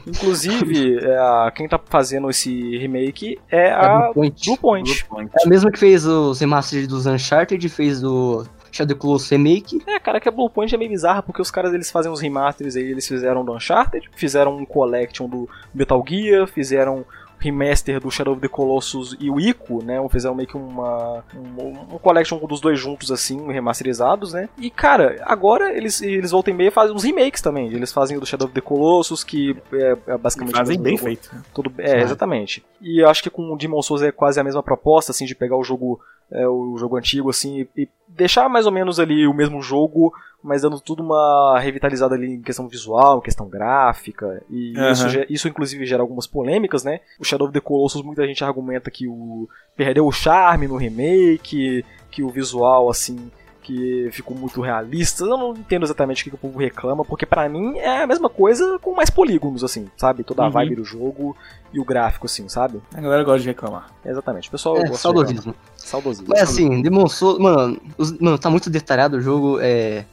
Inclusive, [LAUGHS] é, a- quem tá fazendo esse remake é É a Blue Point. Blue Point. Blue Point. É a mesma que fez os remasters dos Uncharted, fez do Shadow of the Colossus Remake. É, cara, que a Blue Point é meio bizarra, porque os caras eles fazem os remasters aí, eles fizeram do Uncharted, fizeram um collection do Metal Gear, fizeram remaster do Shadow of the Colossus e o Ico, né? Fizeram meio que uma um, um collection dos dois juntos assim, remasterizados, né? E cara, agora eles eles voltam e meia fazem uns remakes também. Eles fazem o do Shadow of the Colossus, que é, é basicamente Fazem bem jogo. feito. Tudo, é, Ah. exatamente. E eu acho que com o Demon Souls é quase a mesma proposta, assim, de pegar o jogo é, o jogo antigo, assim, e, deixar mais ou menos ali o mesmo jogo, mas dando tudo uma revitalizada ali em questão visual, em questão gráfica, e Aham. isso, isso inclusive gera algumas polêmicas, né? O Shadow of the Colossus, muita gente argumenta que o perdeu o charme no remake, que o visual, assim, que ficou muito realista. Eu não entendo exatamente o que, que o povo reclama, porque pra mim é a mesma coisa com mais polígonos, assim, sabe? Toda a Uhum. vibe do jogo e o gráfico, assim, sabe? A galera gosta de reclamar. Exatamente. O pessoal É, gosta de saudosismo. reclamar. Saudosismo. Mas assim, demonstrou. Mano, os- mano, tá muito detalhado o jogo. É.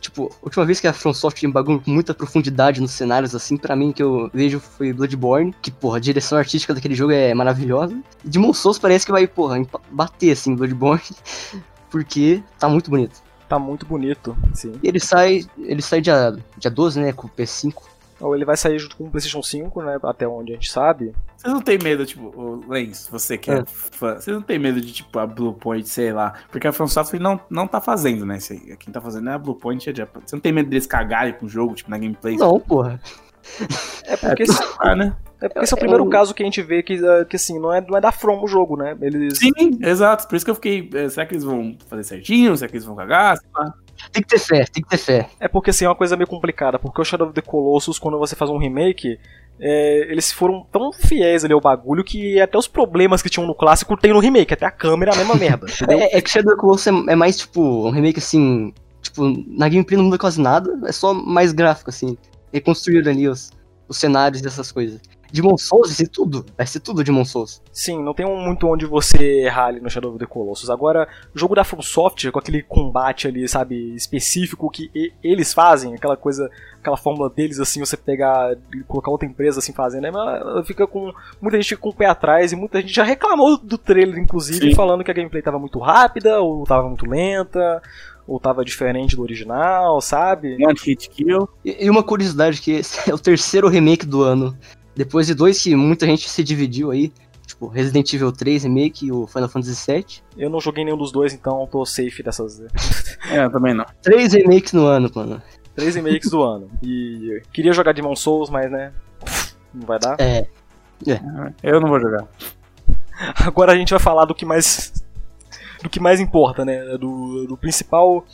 Tipo, a última vez que a From Software bagulho com muita profundidade nos cenários, assim, pra mim, que eu vejo foi Bloodborne, que, porra, a direção artística daquele jogo é maravilhosa. E Demon Souls parece que vai, porra, bater, assim, Bloodborne, [LAUGHS] porque tá muito bonito. Tá muito bonito, sim. E ele sai, ele sai dia, dia 12, né, com o P5. Ou ele vai sair junto com o PlayStation 5, né? Até onde a gente sabe. Vocês não tem medo, tipo, o Lens, você que é, É. fã, vocês não tem medo de, tipo, a Bluepoint, sei lá, porque a From Software não, não tá fazendo, né. Quem tá fazendo é a Bluepoint, é. Você não tem medo deles cagarem com o jogo, tipo, na gameplay? Não, porra. É porque, esse, Ah, né? é porque esse é o é primeiro um- caso que a gente vê que, eh, que assim, não é, não é da From o jogo, né? Eles. Sim, exato. Por isso que eu fiquei, eh, será que eles vão fazer certinho? Será que eles vão cagar? Sei lá. Tem que ter fé, tem que ter fé. É porque assim, é uma coisa meio complicada, porque o Shadow of the Colossus, quando você faz um remake, é, eles foram tão fiéis ali ao bagulho que até os problemas que tinham no clássico tem no remake, até a câmera é a mesma merda? [LAUGHS] É, é que Shadow of the Colossus é, é mais, tipo, um remake, assim, tipo, na gameplay não muda quase nada, é só mais gráfico, assim. Reconstruir ali os, os cenários e essas coisas. Demon Souls vai ser tudo, vai ser tudo Demon Souls. Sim, não tem um- muito onde você errar ali no Shadow of the Colossus. Agora, o jogo da From Software, com aquele combate ali, sabe, específico que e- eles fazem, aquela coisa, aquela fórmula deles, assim, você pegar e colocar outra empresa assim fazendo, né, mas fica com. Muita gente fica com o pé atrás e muita gente já reclamou do trailer, inclusive, Sim. falando que a gameplay tava muito rápida, ou tava muito lenta, ou tava diferente do original, sabe? De hit kill. E, e uma curiosidade, que esse [LAUGHS] é o terceiro remake do ano. Depois de dois que muita gente se dividiu aí, tipo, Resident Evil 3 Remake e o Final Fantasy VII. Eu não joguei nenhum dos dois, então tô safe dessas. É, eu também não. Três remakes no ano, mano. Três remakes do ano. E queria jogar Demon Souls, mas né. Não vai dar. É, Eu não vou jogar. [LAUGHS] Agora a gente vai falar do que mais. Do que mais importa, né? Do, do principal.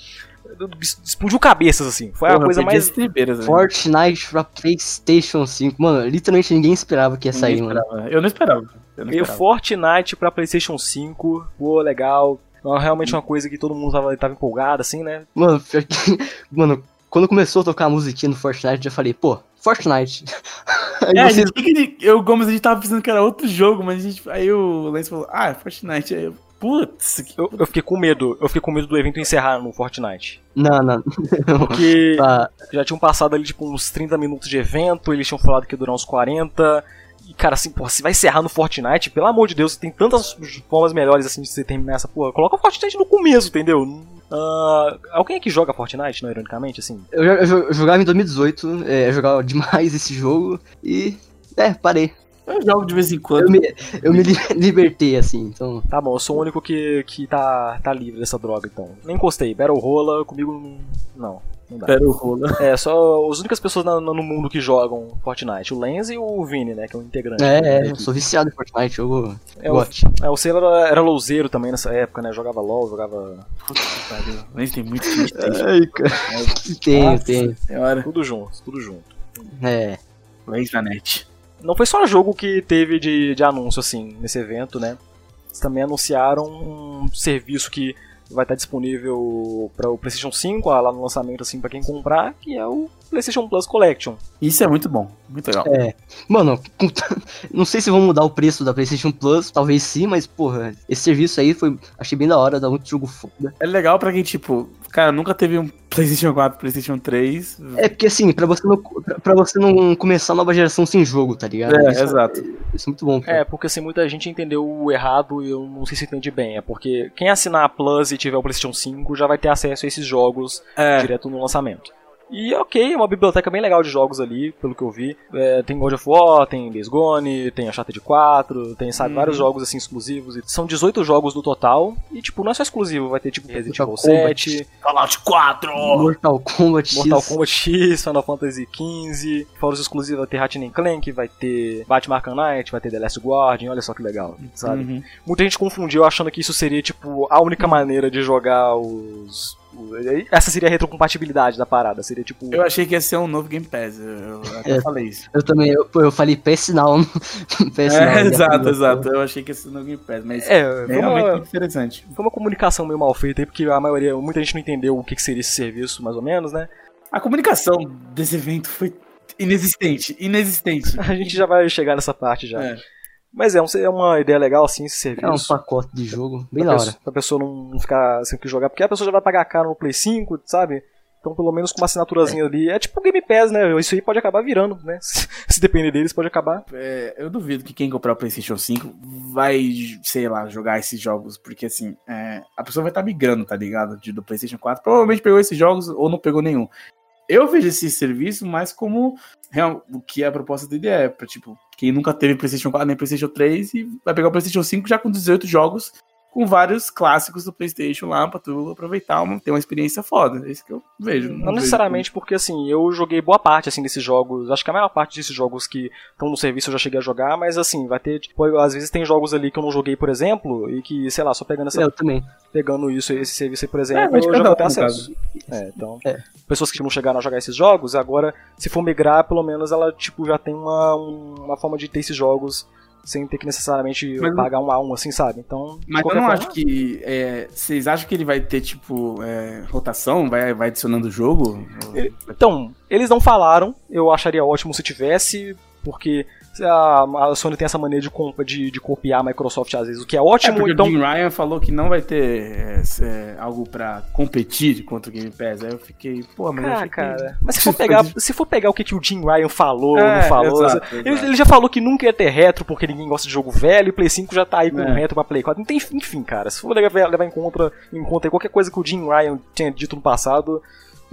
Explodiu cabeças, assim. Foi a Porra, coisa eu perdi mais. velho. Fortnite pra Playstation 5. Mano, literalmente ninguém esperava que ia Ninguém sair, mano. esperava. Eu não esperava. Eu não esperava. Fortnite pra PlayStation 5. Pô, legal. É realmente uma coisa que todo mundo tava, tava empolgado, assim, né? Mano, pior que- [LAUGHS] mano, quando começou a tocar a musiquinha no Fortnite, eu já falei, pô, Fortnite. [LAUGHS] Aí É, a vocês- gente, eu, Gomes, a gente tava pensando que era outro jogo, mas a gente, aí o Lance falou, ah, é Fortnite. Aí eu, putz, que... Eu, eu fiquei com medo. Eu fiquei com medo do evento encerrar no Fortnite. Não, não. [LAUGHS] Porque Tá, já tinham passado ali, tipo, uns 30 minutos de evento, eles tinham falado que ia durar uns 40. E, cara, assim, porra, se vai encerrar no Fortnite, pelo amor de Deus, tem tantas formas melhores, assim, de você terminar essa porra. Coloca o Fortnite no começo, entendeu? Ah, alguém aqui joga Fortnite, não, ironicamente, assim? eu, eu eu jogava em 2018, é, eu jogava demais [LAUGHS] esse jogo e. É, parei. Eu jogo de vez em Eu quando. me, eu me li- [LAUGHS] libertei, assim, então. Tá bom, eu sou o único que, que tá, tá livre dessa droga, então. Nem encostei. Battle Rola, comigo não. Não, dá. O rola. É, só as únicas pessoas na- no mundo que jogam Fortnite. O Lens e o Vini, né, que é o integrante. da É, é, eu sou viciado em Fortnite, jogo. É, o, gote. é, o Sailor era, era louzeiro também nessa época, né? Jogava LOL, jogava. Putz, que pariu. Lance tem muito. Ai, cara. Tenho, tenho. Senhora. Tudo junto, tudo junto. É. Lance na net. Não foi só jogo que teve de, de anúncio, assim, nesse evento, né? Eles também anunciaram um serviço que vai estar disponível para o PlayStation 5, ah, lá no lançamento, assim, para quem comprar, que é o PlayStation Plus Collection. Isso é muito bom. Muito legal. Mano, com t- [LAUGHS] não sei se vão mudar o preço da PlayStation Plus, talvez sim, mas porra, esse serviço aí foi. Achei bem da hora, dá muito jogo foda. É legal pra quem, tipo, cara, nunca teve um PlayStation 4, PlayStation 3. É porque assim, pra você não, pra- você não começar a nova geração sem jogo, tá ligado? É, isso, exato. Isso é muito bom. cara. É, porque assim, muita gente entendeu errado e eu não sei se entende bem. É porque quem assinar a Plus e tiver o PlayStation 5 já vai ter acesso a esses jogos É, direto no lançamento. E ok, é uma biblioteca bem legal de jogos ali, pelo que eu vi. É, tem God of War, tem Days Gone, tem Uncharted 4, tem, sabe, vários Uhum. jogos assim exclusivos. E São 18 jogos no total. E, tipo, não é só exclusivo, vai ter tipo Resident Evil Mortal Kombat. 7, Fallout 4! Mortal Kombat Mortal X. Kombat X, Final Fantasy XV. Fora os exclusivos, vai ter Ratchet Clank, vai ter Batman Arkham Knight, vai ter The Last Guardian, olha só que legal, sabe? Uhum. Muita gente confundiu achando que isso seria, tipo, a única maneira de jogar os. Essa seria a retrocompatibilidade da parada. Seria tipo. Eu achei que ia ser um novo Game Pass, eu, até É. falei isso. Eu também, eu, eu falei PS Now. [LAUGHS] PS Now, É, né? exato, exato. Eu achei que ia ser um novo Game Pass, mas É, é realmente uma, muito interessante. foi uma comunicação meio mal feita aí, porque a maioria, muita gente não entendeu o que, que seria esse serviço, mais ou menos, né? A comunicação desse evento foi inexistente, inexistente. [LAUGHS] A gente já vai chegar nessa parte já. É. Mas é, um- é uma ideia legal, assim, esse serviço. É um pacote de jogo, bem pra da pessoa, hora. pra pessoa não ficar sem o que jogar, porque a pessoa já vai pagar caro no Play 5, sabe? Então, pelo menos com uma assinaturazinha ali. É tipo o Game Pass, né? Isso aí pode acabar virando, né? [LAUGHS] Se, depender deles, pode acabar. É, eu duvido que quem comprar o PlayStation 5 vai, sei lá, jogar esses jogos, porque assim, é, a pessoa vai estar migrando, tá ligado? De, do PlayStation 4. Provavelmente pegou esses jogos ou não pegou nenhum. Eu vejo esse serviço mais como real- o que é a proposta do IDE, pra tipo, quem nunca teve PlayStation 4 nem PlayStation 3 e vai pegar o PlayStation 5 já com 18 jogos, com vários clássicos do PlayStation lá pra tu aproveitar, uma, ter uma experiência foda. É isso que eu vejo. Não vejo- necessariamente porque, assim, eu joguei boa parte, assim, desses jogos. Acho que a maior parte desses jogos que estão no serviço eu já cheguei a jogar, mas, assim, vai ter, tipo, às vezes tem jogos ali que eu não joguei, por exemplo, e que, sei lá, só pegando, essa, Eu também. pegando isso, esse serviço aí, por É, exemplo, de eu já vou ter acesso. É, então, É. pessoas que não chegaram a jogar esses jogos, agora, se for migrar, pelo menos ela, tipo, já tem uma, um- uma forma de ter esses jogos sem ter que necessariamente Mas- pagar um a um, assim, sabe? Então, Mas eu não forma, acho que. é, vocês acham que ele vai ter, tipo, é, rotação? Vai, vai adicionando o jogo? Então, eles não falaram, eu acharia ótimo se tivesse, porque a, a Sony tem essa mania de, de, de copiar a Microsoft às vezes, o que é É, ótimo, porque então. o Jim Ryan falou que não vai ter é, é, algo pra competir contra o Game Pass. Aí eu fiquei, pô, mas Ah, cara, mas se for pegar, se for pegar o que, que o Jim Ryan falou ou É, não falou, exato, ele, exato. ele já falou que nunca ia ter retro porque ninguém gosta de jogo velho, e Play 5 já tá aí com É. retro pra Play 4. Não tem, enfim, cara, se for levar, levar em, conta, em conta qualquer coisa que o Jim Ryan tinha dito no passado?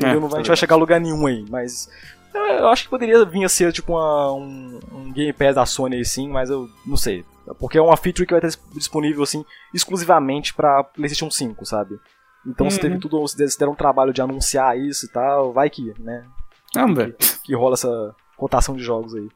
É, não a gente é vai chegar a lugar nenhum aí, mas eu, eu acho que poderia vir a ser tipo uma- um, um Game Pass da Sony aí sim, mas eu não sei. Porque é uma feature que vai estar disponível assim exclusivamente pra PlayStation 5, sabe? Então se Uhum. teve tudo, se deram um trabalho de anunciar isso e tal, vai que, né? Vamos ver. que rola essa rotação de jogos aí.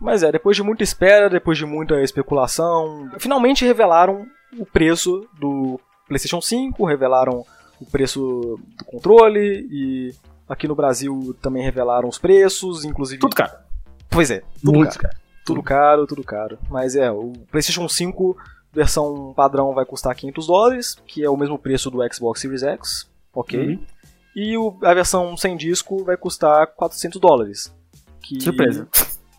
Mas é, depois de muita espera, depois de muita especulação, finalmente revelaram o preço do PlayStation 5, revelaram o preço do controle e aqui no Brasil também revelaram os preços, inclusive. Tudo caro. Pois é, tudo Muito, caro. Tudo caro, tudo caro. Mas é, o PlayStation 5 versão padrão vai custar 500 dólares, que é o mesmo preço do Xbox Series X, ok. Uhum. E o- a versão sem disco vai custar 400 dólares. Que, Surpresa.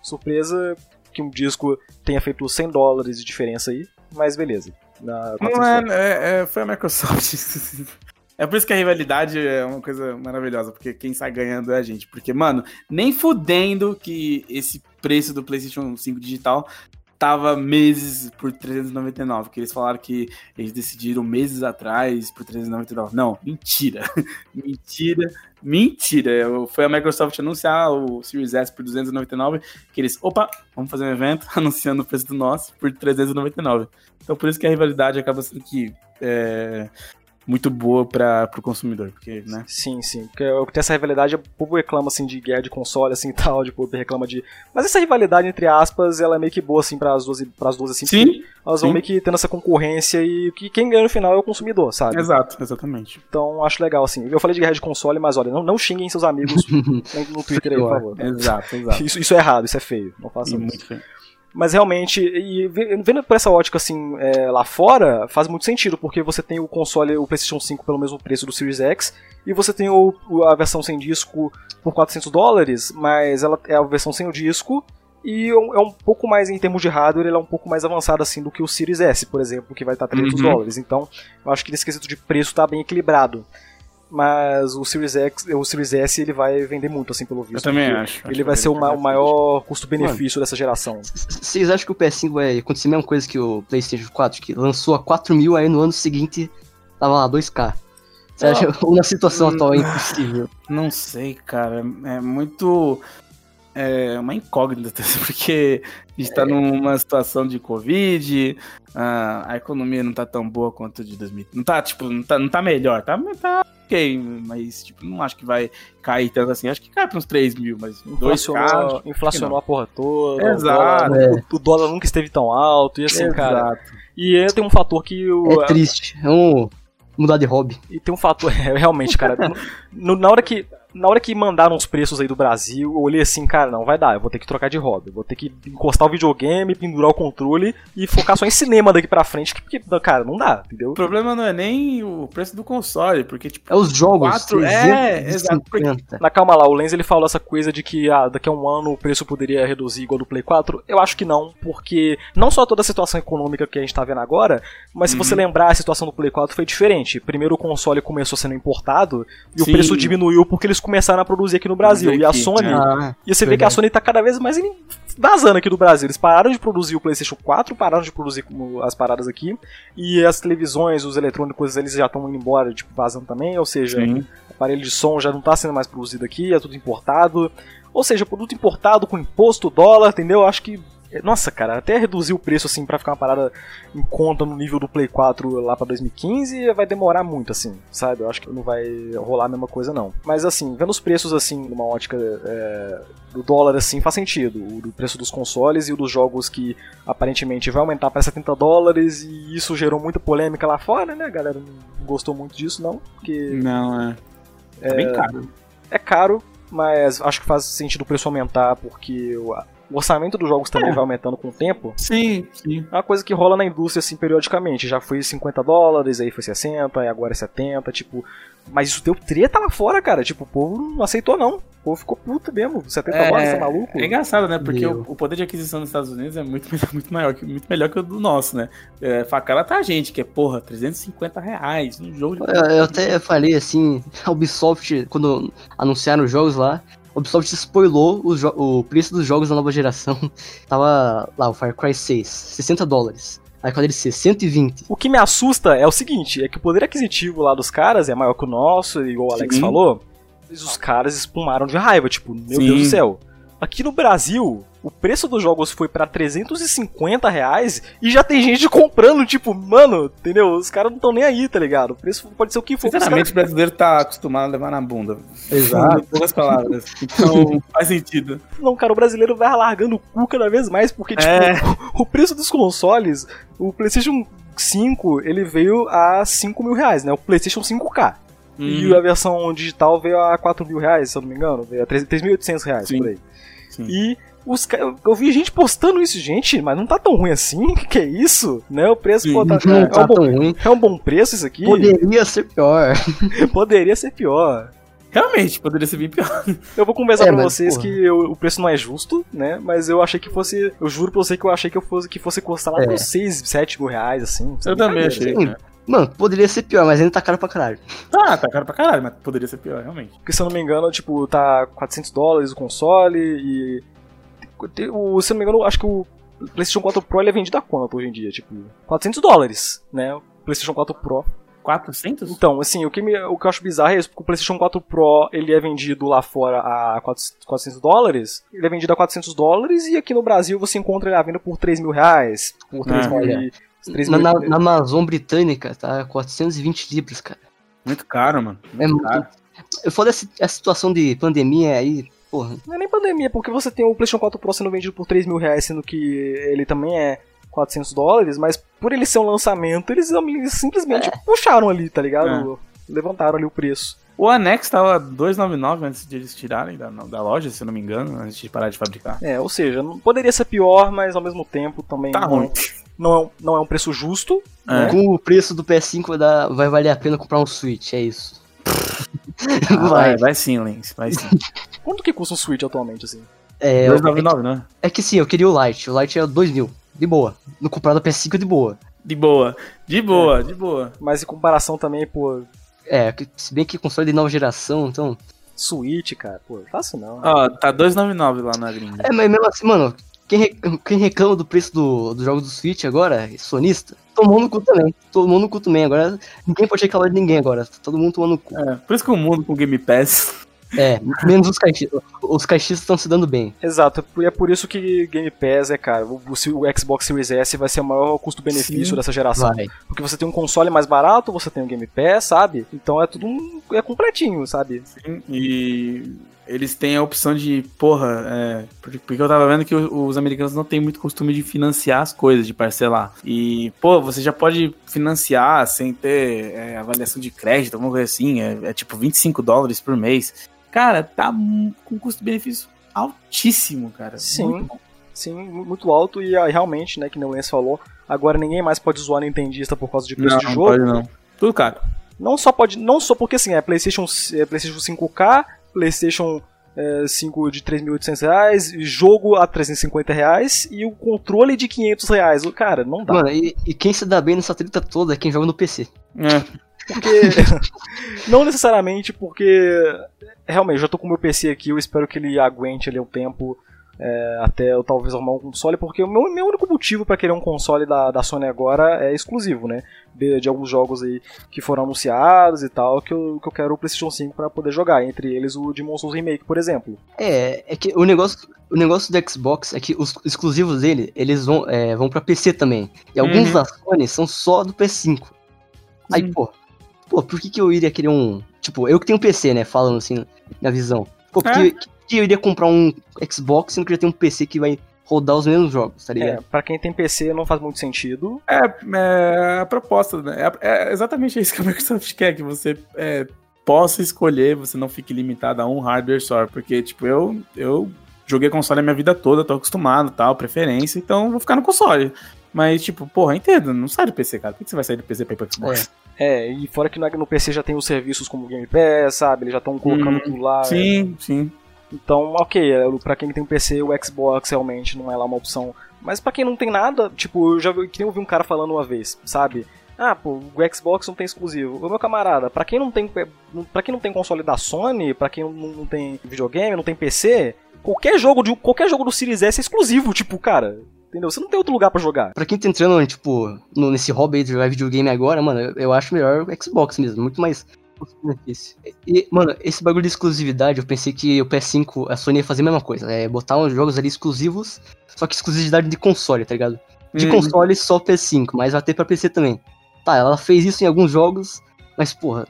Surpresa que um disco tenha feito 100 dólares de diferença aí, mas beleza. Na 400 Não é, é, é, foi a Microsoft. [LAUGHS] É por isso que a rivalidade é uma coisa maravilhosa, porque quem sai ganhando é a gente. Porque, mano, nem fudendo que esse preço do PlayStation 5 digital tava meses por 399, que eles falaram que eles decidiram meses atrás por 399. Não, mentira. [LAUGHS] mentira, mentira. Foi a Microsoft anunciar o Series S por 299, que eles, opa, vamos fazer um evento [LAUGHS] anunciando o preço do nosso por 399. Então por isso que a rivalidade acaba sendo que é, muito boa para o consumidor, porque, né? Sim, sim. Porque eu- tem essa rivalidade, o povo reclama assim de guerra de console assim [LAUGHS] e tal, de povo reclama de. Mas essa rivalidade, entre aspas, ela é meio que boa assim para as duas, pras duas assim. Sim, Elas vão sim. meio que tendo essa concorrência e que quem ganha no final é o consumidor, sabe? exato, exatamente. Então acho legal, assim. Eu falei de guerra de console, mas olha, não, não xinguem seus amigos [LAUGHS] no Twitter aí, por favor. Exato, exato. Isso, isso é errado, isso é feio. Não façam isso. muito feio. Mas realmente, e ve- vendo por essa ótica assim, é, lá fora, faz muito sentido, porque você tem o console, o PlayStation 5 pelo mesmo preço do Series X, e você tem o, a versão sem disco por 400 dólares, mas ela é a versão sem o disco, e é um, é pouco mais, em termos de hardware, ele é um pouco mais avançado assim do que o Series S, por exemplo, que vai estar 300 Uhum. dólares. Então, eu acho que nesse quesito de preço tá bem equilibrado. Mas o Series X, o Series S, ele vai vender muito, assim, pelo visto. Eu também acho. Ele Acho vai ser o, ma- o maior custo-benefício dessa geração. Vocês acham que o PS5 vai acontecer a mesma coisa que o PlayStation 4? Que lançou a 4 mil, aí no ano seguinte tava lá 2K. Você acha ou [LAUGHS] na situação atual é impossível? Não sei, cara. É muito. É uma incógnita, [LAUGHS] porque a gente tá numa situação de Covid, a, a economia não tá tão boa quanto de 2000. Não tá, tipo, não tá, não tá melhor, tá, tá ok, mas, tipo, não acho que vai cair tanto assim. Acho que cai pra uns 3 mil, mas Inflacionou, dois inflacionou a porra toda. Exato. O dólar, o- o dólar nunca esteve tão alto, e assim, cara. Exato. E aí tem um fator que o. É triste. Vamos mudar de hobby. E tem um fator, [LAUGHS] é, realmente, cara. no- no- na, hora que, na hora que mandaram os preços aí do Brasil, eu olhei assim, cara, não vai dar, eu vou ter que trocar de hobby. Vou ter que encostar o videogame, pendurar o controle e focar só em cinema daqui pra frente, que, porque, cara, não dá, entendeu? O problema não é nem o preço do console, porque, tipo, É os jogos. Quatro- é, exato, porque- 350. Na calma lá, o Lenz ele falou essa coisa de que ah, daqui a um ano o preço poderia reduzir igual do Play 4. Eu acho que não, porque não só toda a situação econômica que a gente tá vendo agora, mas se você Uhum. lembrar, a situação do Play 4 foi diferente. Primeiro o console começou sendo importado e Sim. o preço diminuiu porque eles começaram a produzir aqui no Brasil. E a Aqui, Sony. é. Ah, E você vê que a. Sony tá cada vez mais vazando aqui do Brasil. Eles pararam de produzir o PlayStation 4, pararam de produzir as paradas aqui. E as televisões, os eletrônicos, eles já estão indo embora, tipo, vazando também. Ou seja, Sim. aparelho de som já não tá sendo mais produzido aqui, é tudo importado. Ou seja, produto importado com imposto, dólar, entendeu? Acho que. Nossa, cara, até reduzir o preço assim pra ficar uma parada em conta no nível do Play 4 lá pra 2015 vai demorar muito, assim, sabe? Eu acho que não vai rolar a mesma coisa, não. Mas assim, vendo os preços assim, numa ótica é, do dólar, assim, faz sentido. O do preço dos consoles e o dos jogos que aparentemente vai aumentar para 70 dólares e isso gerou muita polêmica lá fora, né? A galera não gostou muito disso, não, porque Não, é. É bem caro. é caro, mas acho que faz sentido o preço aumentar porque o, orçamento dos jogos também É. vai aumentando com o tempo. Sim, sim. É uma coisa que rola na indústria assim periodicamente. Já foi 50 dólares, aí foi 60, e agora é 70, tipo. Mas isso deu treta lá fora, cara. Tipo, o povo não aceitou, não. O povo ficou puto mesmo. 70 dólares, tá maluco? É engraçado, né? Porque o, o poder de aquisição dos Estados Unidos é muito, [LAUGHS] muito maior, que, muito melhor que o do nosso, né? É, facada tá a gente, que é, porra, 350 reais um jogo de. Eu, eu até falei assim, a Ubisoft, quando anunciaram os jogos lá, Ubisoft spoilou o, o preço dos jogos da nova geração. [LAUGHS] Tava lá, o Far Cry 6, 60 dólares. Aí quando ele ser 120. O que me assusta é o seguinte: é que o poder aquisitivo lá dos caras é maior que o nosso, igual o Alex Sim. falou. Mas os caras espumaram de raiva, tipo, meu Sim. Deus do céu. Aqui no Brasil, o preço dos jogos foi pra 350 reais e já tem gente comprando, tipo, mano, entendeu? Os caras não estão nem aí, tá ligado? O preço pode ser o que for. Sinceramente, o brasileiro tá acostumado a levar na bunda. Exato. Em poucas palavras. Então, [LAUGHS] faz sentido. Não, cara, o brasileiro vai largando o cu cada vez mais, porque, tipo, É. [LAUGHS] o preço dos consoles, o PlayStation 5, ele veio a 5 mil reais, né? O PlayStation 5K. E Uhum. a versão digital veio a 4 mil reais, se eu não me engano. Veio a 3 3.800 reais, Sim. por aí. Sim. E os eu- vi gente postando isso, gente, mas não tá tão ruim assim, [LAUGHS] que é isso? Né? O preço, pô, tá, Não é, tá um bom, tão ruim. é um bom preço isso aqui? Poderia ser pior. [LAUGHS] Poderia ser pior. Realmente, poderia ser bem pior. Eu vou conversar É, pra vocês porra. que eu- o preço não é justo, né? Mas eu achei que fosse. Eu juro pra você que eu achei que, eu fosse, que fosse custar lá É. pros 6, 7 mil reais, assim. Eu também achei. Sim. Mano, poderia ser pior, mas ainda tá caro pra caralho. Tá, tá caro pra caralho, mas poderia ser pior, realmente. Porque se eu não me engano, tipo, tá 400 dólares o console e. O, se eu não me engano, acho que o PlayStation 4 Pro ele é vendido a quanto hoje em dia? Tipo, 400 dólares, né? O PlayStation 4 Pro. 400? Então, assim, o que, me, o que eu acho bizarro é isso, porque o PlayStation 4 Pro ele é vendido lá fora a 400 400 dólares, ele é vendido a 400 dólares e aqui no Brasil você encontra ele à venda por 3 mil reais, por 3 Ah, mil, olha. 3 Na, na, na Amazon britânica tá 420 libras, cara. Muito caro, mano. É Muito muito. caro. Eu falo essa a situação de pandemia aí, porra. Não é nem pandemia, porque você tem o PlayStation 4 Pro sendo vendido por 3 mil reais, sendo que ele também é 400 dólares, mas por ele ser um lançamento, eles, eles simplesmente puxaram ali, tá ligado? Levantaram ali o preço. O Anex tava 299 antes de eles tirarem da, da loja, se eu não me engano, antes de parar de fabricar. É, ou seja, não, poderia ser pior, mas ao mesmo tempo também Tá não, ruim. [LAUGHS] não, é, um- não é um preço justo. É. né? Com o preço do PS5 vai, dar, vai valer a pena comprar um Switch, é isso. [LAUGHS] Ah, vai. vai, vai sim, Lens, vai sim. Quanto que custa um Switch atualmente, assim? É, 299, né? é que sim, eu queria o Lite. O Lite é 2 mil, de boa. No comprado PS5 de boa. De boa, de boa, de boa. Mas em comparação também, pô, É, se bem que console de nova geração, então. Switch, cara, pô, fácil não. Ó, tá 299 lá na gringa. É, mas mesmo assim, mano, quem, re- quem reclama do preço do, dos jogos do Switch agora, sonista, tomou no cu também. Tomou no cu também. Agora ninguém pode reclamar de ninguém agora. Todo mundo tomando no cu. É, por isso que o mundo com Game Pass. É, menos os caixistas. Os caixistas estão se dando bem. Exato, e é por isso que Game Pass é, cara, o, o Xbox Series S vai ser o maior custo-benefício dessa geração. Vai. Porque você tem um console mais barato, você tem o Game Pass, sabe? Então é tudo um, é completinho, sabe? Sim, e eles têm a opção de, porra, é, porque, eu tava vendo que os, os americanos não têm muito costume de financiar as coisas, de parcelar. E, pô, você já pode financiar sem ter é, avaliação de crédito, alguma coisa assim, é, é tipo 25 dólares por mês. Cara, tá com custo-benefício altíssimo, cara. Sim. Muito. Sim, mu- muito alto e ah, realmente, né, que nem o Lens falou, agora ninguém mais pode zoar Nintendista por causa de preço Não, de não jogo. pode não. Tudo caro. Não só pode, não só porque assim, é PlayStation, é PlayStation 5K, PlayStation é, 5 de 3.800 reais, jogo a 350 reais e o controle de 500 reais. O- Cara, não dá. Mano, e, e quem se dá bem nessa treta toda é quem joga no PC. É. Porque. [LAUGHS] não necessariamente porque. Realmente, eu já tô com o meu PC aqui, eu espero que ele aguente ali o tempo. É, até eu talvez arrumar um console, porque o meu, meu único motivo pra querer um console da, da Sony agora é exclusivo, né? De, de alguns jogos aí que foram anunciados e tal, que eu, que eu quero o PlayStation 5 pra poder jogar. Entre eles o Demon Souls Remake, por exemplo. É, é que o negócio, o negócio do Xbox é que os exclusivos dele, eles vão, é, vão pra PC também. E alguns Uhum. da Sony são só do PS5. Aí, Sim. pô, pô, por que, que eu iria querer um. Tipo, eu que tenho um PC, né? Falando assim, na visão. Pô, por que, É. que- que eu iria comprar um Xbox se eu não queria ter um PC que vai rodar os mesmos jogos, tá É, ligado? pra quem tem PC não faz muito sentido. É, é a proposta, né? É, é exatamente isso que a Microsoft quer, que você é, possa escolher, você não fique limitado a um hardware só. Porque, tipo, eu, eu joguei console a minha vida toda, tô acostumado, tal, preferência, então vou ficar no console. Mas, tipo, porra, entendo, não sai do PC, cara. Por que você vai sair do PC pra ir pro Xbox? É, e fora que no PC já tem os serviços como Game Pass, sabe? Eles já estão colocando Hum, tudo lá. Sim, sim. Então, ok, é, pra quem tem PC, o Xbox realmente não é lá uma opção. Mas pra quem não tem nada, tipo, eu já vi, que nem eu vi um cara falando uma vez, sabe? Ah, pô, o Xbox não tem exclusivo. Ô meu camarada, pra quem não tem para quem não tem console da Sony, pra quem não, não tem videogame, não tem PC, qualquer jogo de qualquer jogo do Series S é exclusivo, tipo, cara, entendeu? Você não tem outro lugar pra jogar. Pra quem tá entrando, tipo, no- nesse hobby de jogar videogame agora, mano, eu, eu acho melhor o Xbox mesmo, muito mais. E, mano, esse bagulho de exclusividade, eu pensei que o PS5, a Sony ia fazer a mesma coisa, é botar uns jogos ali exclusivos, só que exclusividade de console, tá ligado? De Hum. console só PS5, mas vai ter pra PC também. Tá, ela fez isso em alguns jogos, mas porra,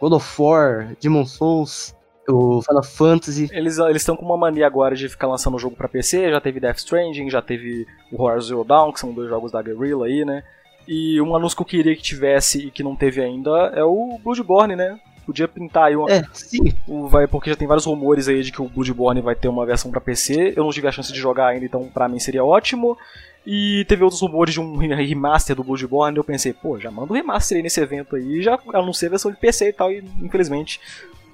God of War, Demon Souls, o Final Fantasy. Eles estão com uma mania agora de ficar lançando jogo pra PC, já teve Death Stranding, já teve o Horizon Zero Dawn, que são dois jogos da Guerrilla aí, né? E um anúncio que eu queria que tivesse e que não teve ainda é o Bloodborne, né? Podia pintar aí uma, É, sim, o- vai, porque já tem vários rumores aí de que o Bloodborne vai ter uma versão pra PC. Eu não tive a chance de jogar ainda, então pra mim seria ótimo. E teve outros rumores de um remaster do Bloodborne. Eu pensei, pô, já manda o remaster aí nesse evento aí. Já anunciei a versão de PC e tal, e infelizmente.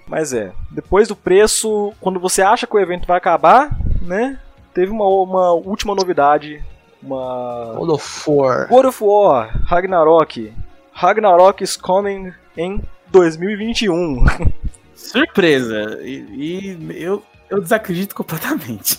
Mas é, depois do preço, quando você acha que o evento vai acabar, né? Teve uma, uma última novidade. Uma. God of War. God of War, Ragnarok. Ragnarok is coming em 2021. [LAUGHS] Surpresa! E, e eu, eu desacredito completamente.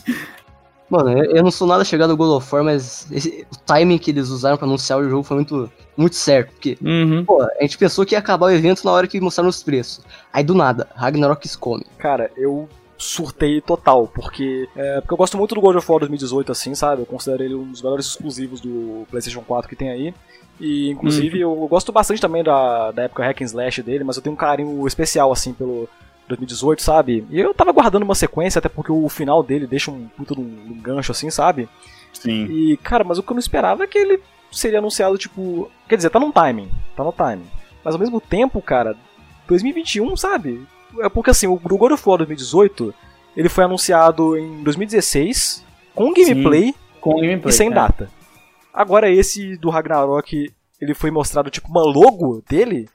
Mano, eu, eu não sou nada chegado ao God of War, mas esse- o timing que eles usaram pra anunciar o jogo foi muito, muito certo. Porque, Uhum. pô, a gente pensou que ia acabar o evento na hora que mostraram os preços. Aí do nada, Ragnarok come. Cara, eu surtei total, porque, é, porque eu gosto muito do God of War 2018, assim, sabe? Eu considero ele um dos melhores exclusivos do PlayStation 4 que tem aí. E, inclusive, eu, eu gosto bastante também da, da época hack and slash dele, mas eu tenho um carinho especial, assim, pelo 2018, sabe? E eu tava guardando uma sequência, até porque o final dele deixa um puta de um, um gancho, assim, sabe? Sim. E, cara, mas o que eu não esperava é que ele seria anunciado, tipo. Quer dizer, tá no timing. Tá no timing. Mas ao mesmo tempo, cara, 2021, sabe? É porque assim, o God of War 2018 ele foi anunciado em 2016 com gameplay Com gameplay. e sem é. data. Agora esse do Ragnarok, ele foi mostrado tipo uma logo dele,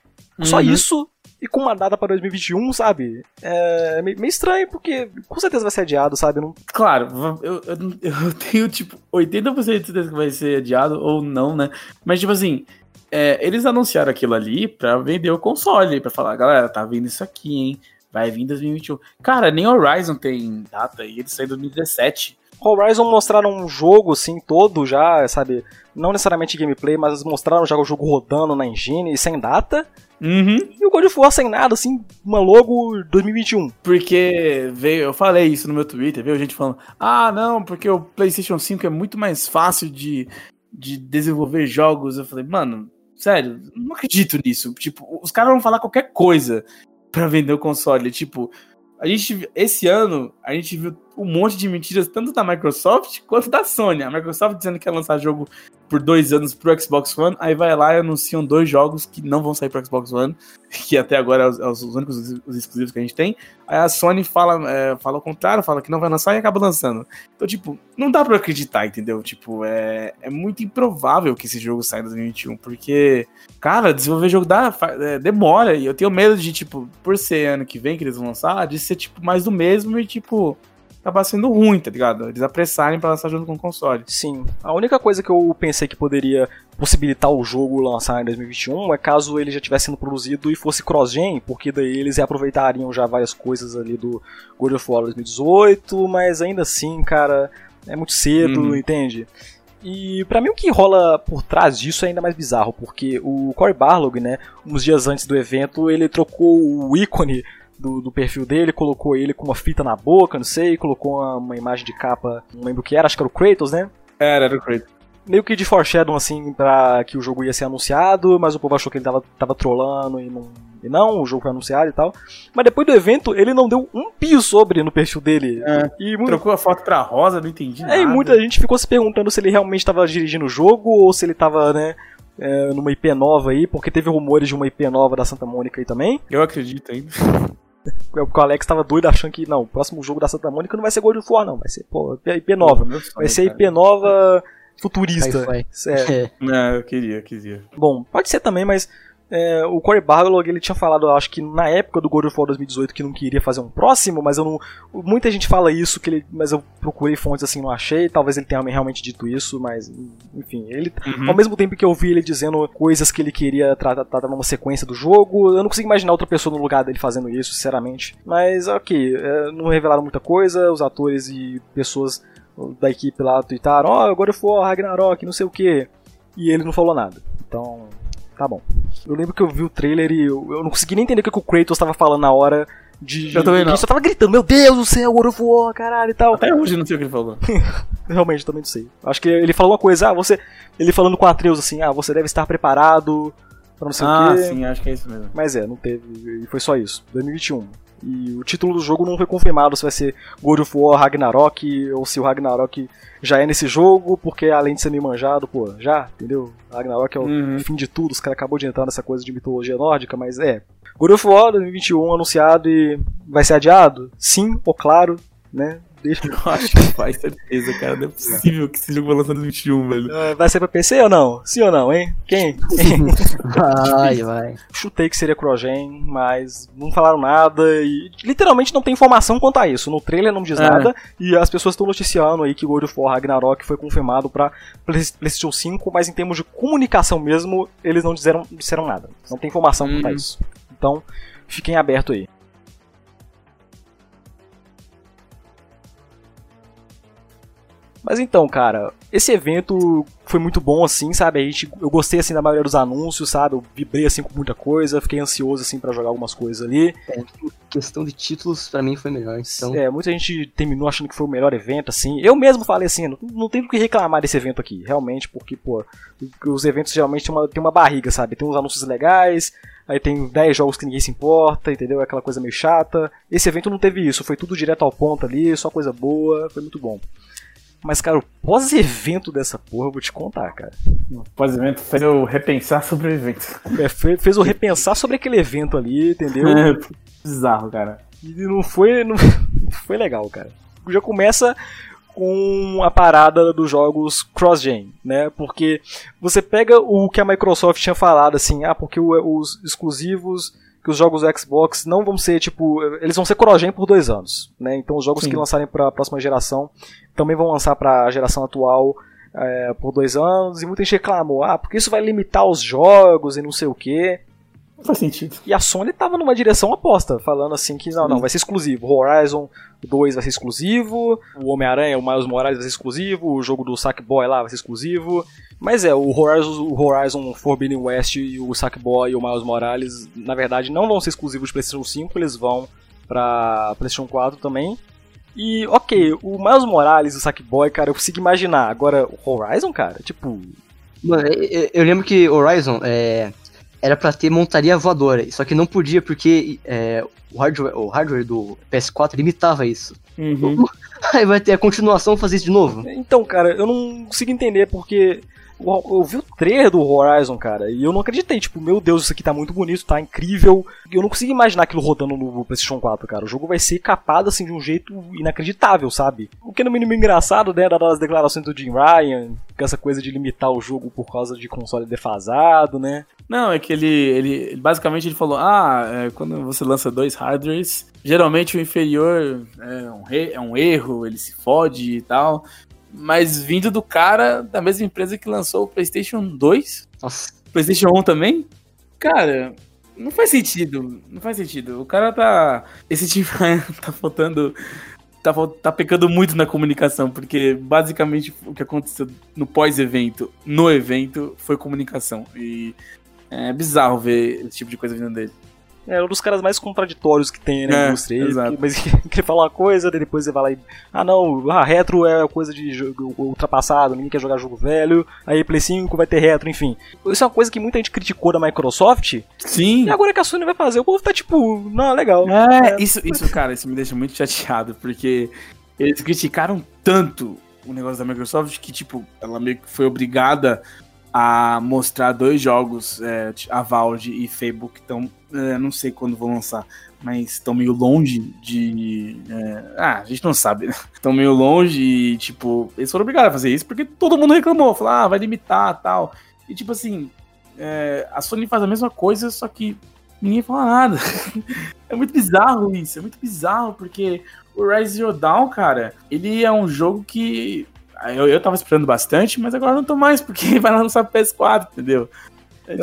só Uhum. isso e com uma data para 2021, sabe? É meio meio estranho porque com certeza vai ser adiado, sabe? Não, Claro, eu, eu, eu [LAUGHS] tenho, tipo, 80% de certeza que vai ser adiado ou não, né? Mas, tipo assim, é, eles anunciaram aquilo ali pra vender o console, pra falar, galera, tá vindo isso aqui, hein? Vai vir em 2021. Cara, nem Horizon tem data e ele saiu em 2017. Horizon mostraram um jogo assim todo já, sabe? Não necessariamente gameplay, mas mostraram já o jogo rodando na engine e sem data. Uhum. E o God of War sem nada, assim, uma logo 2021. Porque veio, eu falei isso no meu Twitter, veio gente falando: ah, não, porque o PlayStation 5 é muito mais fácil de, de desenvolver jogos. Eu falei, mano, sério, não acredito nisso. Tipo, os caras vão falar qualquer coisa pra vender o console. Tipo, a gente, esse ano, a gente viu um monte de mentiras, tanto da Microsoft quanto da Sony. A Microsoft dizendo que ia lançar jogo por dois anos pro Xbox One, aí vai lá e anunciam dois jogos que não vão sair pro Xbox One, [LAUGHS] que até agora é os, é os únicos os exclusivos que a gente tem. Aí a Sony fala, é, fala o contrário, fala que não vai lançar e acaba lançando. Então, tipo, não dá pra acreditar, entendeu? Tipo, é, é muito improvável que esse jogo saia em 2021, porque, cara, desenvolver jogo dá, é, demora, e eu tenho medo de, tipo, por ser ano que vem que eles vão lançar, de ser, tipo, mais do mesmo e, tipo, acabar sendo ruim, tá ligado? Eles apressarem para lançar junto com o console. Sim. A única coisa que eu pensei que poderia possibilitar o jogo lançar em 2021 é caso ele já tivesse sendo produzido e fosse cross-gen, porque daí eles aproveitariam já várias coisas ali do God of War 2018, mas ainda assim, cara, é muito cedo, uhum. entende? E para mim o que rola por trás disso é ainda mais bizarro, porque o Cory Barlog, né, uns dias antes do evento, ele trocou o ícone do, do, perfil dele, colocou ele com uma fita na boca, não sei, colocou uma, uma, imagem de capa, não lembro o que era, acho que era o Kratos, né? Era, era o Kratos. Meio que de foreshadow, assim, pra que o jogo ia ser anunciado, mas o povo achou que ele tava, tava trolando e não, e não, o jogo foi anunciado e tal. Mas depois do evento, ele não deu um pio sobre no perfil dele. É, e muito... Trocou a foto pra rosa, não entendi nada. É, e muita gente ficou se perguntando se ele realmente estava dirigindo o jogo ou se ele tava, né, é, numa IP nova aí, porque teve rumores de uma IP nova da Santa Mônica aí também. Eu acredito ainda. [LAUGHS] Porque o Alex tava doido achando que, não, o próximo jogo da Santa Mônica não vai ser God of War, não. Vai ser, pô, IP nova. vai ser IP nova futurista. É. Não, eu queria, eu queria. Bom, pode ser também, mas é, o Corey Barlog ele tinha falado, acho que na época do God of War 2018 que não queria fazer um próximo, mas eu não. Muita gente fala isso, que ele, mas eu procurei fontes assim, não achei. Talvez ele tenha realmente dito isso, mas enfim, ele. Uhum. Ao mesmo tempo que eu vi ele dizendo coisas que ele queria tratar, tratar numa sequência do jogo, eu não consigo imaginar outra pessoa no lugar dele fazendo isso, sinceramente. Mas ok, é, não revelaram muita coisa, os atores e pessoas da equipe lá tweetaram, ó, oh, God of War, Ragnarok, não sei o que. E ele não falou nada. Então, tá bom. Eu lembro que eu vi o trailer e eu, eu não consegui nem entender o que o Kratos tava falando na hora de. Eu também não. só tava gritando, meu Deus do céu, God of War, caralho e tal. Até hoje não sei o que ele falou. [LAUGHS] Realmente, também não sei. Acho que ele falou uma coisa, ah, você. Ele falando com a Atreus assim, ah, você deve estar preparado pra não sei ah, o quê. Ah, sim, acho que é isso mesmo. Mas é, não teve. E foi só isso. 2021. E o título do jogo não foi confirmado se vai ser God of War Ragnarok ou se o Ragnarok já é nesse jogo, porque além de ser meio manjado, pô, já, entendeu? Ragnarok é o uhum. fim de tudo, os caras acabou de entrar nessa coisa de mitologia nórdica, mas é. God of War 2021 anunciado e vai ser adiado? Sim, ou claro, né? Deixa. [LAUGHS] Eu acho que vai, certeza, cara. Não é possível que esse jogo vai lançar no 21, velho. É, vai ser pra PC ou não? Sim ou não, hein? Quem? vai, [LAUGHS] vai. Chutei que seria Crogen, mas não falaram nada e literalmente não tem informação quanto a isso. No trailer não diz é. nada e as pessoas estão noticiando aí que God of War Ragnarok foi confirmado pra PlayStation 5, mas em termos de comunicação mesmo, eles não disseram, disseram nada. Não tem informação hum. quanto a hum. isso. Então, fiquem abertos aí. Mas então, cara, esse evento foi muito bom, assim, sabe? A gente, eu gostei, assim, da maioria dos anúncios, sabe? Eu vibrei, assim, com muita coisa, fiquei ansioso, assim, para jogar algumas coisas ali. É, questão de títulos, para mim, foi melhor, então... É, muita gente terminou achando que foi o melhor evento, assim. Eu mesmo falei assim, não, não o que reclamar desse evento aqui, realmente, porque, pô, os eventos geralmente tem uma, tem uma barriga, sabe? Tem uns anúncios legais, aí tem 10 jogos que ninguém se importa, entendeu? É aquela coisa meio chata. Esse evento não teve isso, foi tudo direto ao ponto ali, só coisa boa, foi muito bom. Mas, cara, o pós-evento dessa porra, eu vou te contar, cara. O pós-evento fez eu repensar sobre o evento. É, fez eu repensar sobre aquele evento ali, entendeu? [LAUGHS] É, bizarro, cara. E não foi, não [LAUGHS] foi legal, cara. Já começa com a parada dos jogos cross-gen, né? Porque você pega o que a Microsoft tinha falado, assim, ah, porque os exclusivos que os jogos do Xbox não vão ser tipo. Eles vão ser cross-gen por dois anos. Né? Então os jogos Sim. que lançarem para a próxima geração também vão lançar para a geração atual é, por dois anos. E muita gente reclamou: ah, porque isso vai limitar os jogos e não sei o que. Faz sentido. E a Sony tava numa direção oposta, falando assim que não, não, vai ser exclusivo. O Horizon 2 vai ser exclusivo, o Homem-Aranha, o Miles Morales vai ser exclusivo, o jogo do Sackboy lá vai ser exclusivo. Mas é, o Horizon, o Horizon Forbidden West e o Sackboy e o Miles Morales, na verdade, não vão ser exclusivos de PlayStation 5, eles vão pra PlayStation 4 também. E, ok, o Miles Morales e o Sackboy, cara, eu consigo imaginar. Agora, o Horizon, cara, tipo. Mano, eu, eu lembro que Horizon é, era pra ter montaria voadora, só que não podia porque é, o, hardware, o hardware do PS4 limitava isso. Uhum. [LAUGHS] Aí vai ter a continuação fazer isso de novo. Então, cara, eu não consigo entender porque eu vi o trailer do Horizon, cara, e eu não acreditei. Tipo, meu Deus, isso aqui tá muito bonito, tá incrível. Eu não consigo imaginar aquilo rodando no PlayStation 4, cara. O jogo vai ser capado, assim, de um jeito inacreditável, sabe? O que é no mínimo engraçado, né, das declarações do Jim Ryan, com essa coisa de limitar o jogo por causa de console defasado, né? Não, é que ele, ele basicamente ele falou: ah, é, quando você lança dois hardwares, geralmente o inferior é um, é um erro, ele se fode e tal. Mas vindo do cara da mesma empresa que lançou o PlayStation 2, Nossa. PlayStation 1 também, cara, não faz sentido. Não faz sentido. O cara tá. Esse time [LAUGHS] tá faltando. Tá, tá pecando muito na comunicação, porque basicamente o que aconteceu no pós-evento, no evento, foi comunicação. E é bizarro ver esse tipo de coisa vindo dele. É um dos caras mais contraditórios que tem na É, indústria. Ele- exato. mas quer [LAUGHS] falar uma coisa, depois você vai lá e. Ah, não, ah, retro é coisa de jogo ultrapassado, ninguém quer jogar jogo velho. Aí Play 5 vai ter retro, enfim. Isso é uma coisa que muita gente criticou da Microsoft. Sim. E agora que a Sony vai fazer, o povo tá tipo, não, legal. É, isso, isso, cara, isso me deixa muito chateado, porque eles criticaram tanto o negócio da Microsoft que, tipo, ela meio que foi obrigada a mostrar dois jogos, é, a Valve e Fable, que estão, é, não sei quando vão lançar, mas estão meio longe de. é, ah, a gente não sabe, né? [LAUGHS] Estão meio longe e, tipo, eles foram obrigados a fazer isso porque todo mundo reclamou, falou, ah, vai limitar tal. E, tipo assim, é, a Sony faz a mesma coisa, só que ninguém fala nada. [LAUGHS] é muito bizarro isso, é muito bizarro, porque o Rise Zero Dawn, cara, ele é um jogo que eu, eu tava esperando bastante, mas agora não tô mais, porque [LAUGHS] vai lançar pro PS4, entendeu? É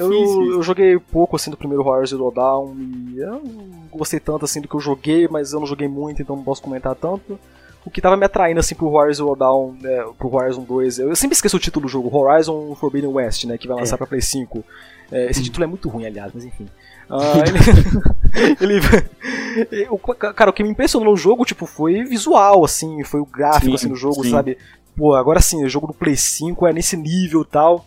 Eu- Eu, joguei pouco assim do primeiro Horror Zero Dawn e eu não gostei tanto assim do que eu joguei, mas eu não joguei muito, então não posso comentar tanto. O que tava me atraindo assim pro Horizon Zero Dawn, né, pro Horizon 2, eu sempre esqueço o título do jogo, Horizon Forbidden West, né, que vai lançar É. pra Play 5. É, esse título é muito ruim, aliás, mas enfim. [LAUGHS] Ah, ele, [LAUGHS] ele- [LAUGHS] o- cara, o que me impressionou no jogo, tipo, foi visual, assim, foi o gráfico, Sim, assim, no jogo, sim. sabe? Pô, agora sim, o jogo do Play 5 é nesse nível e tal.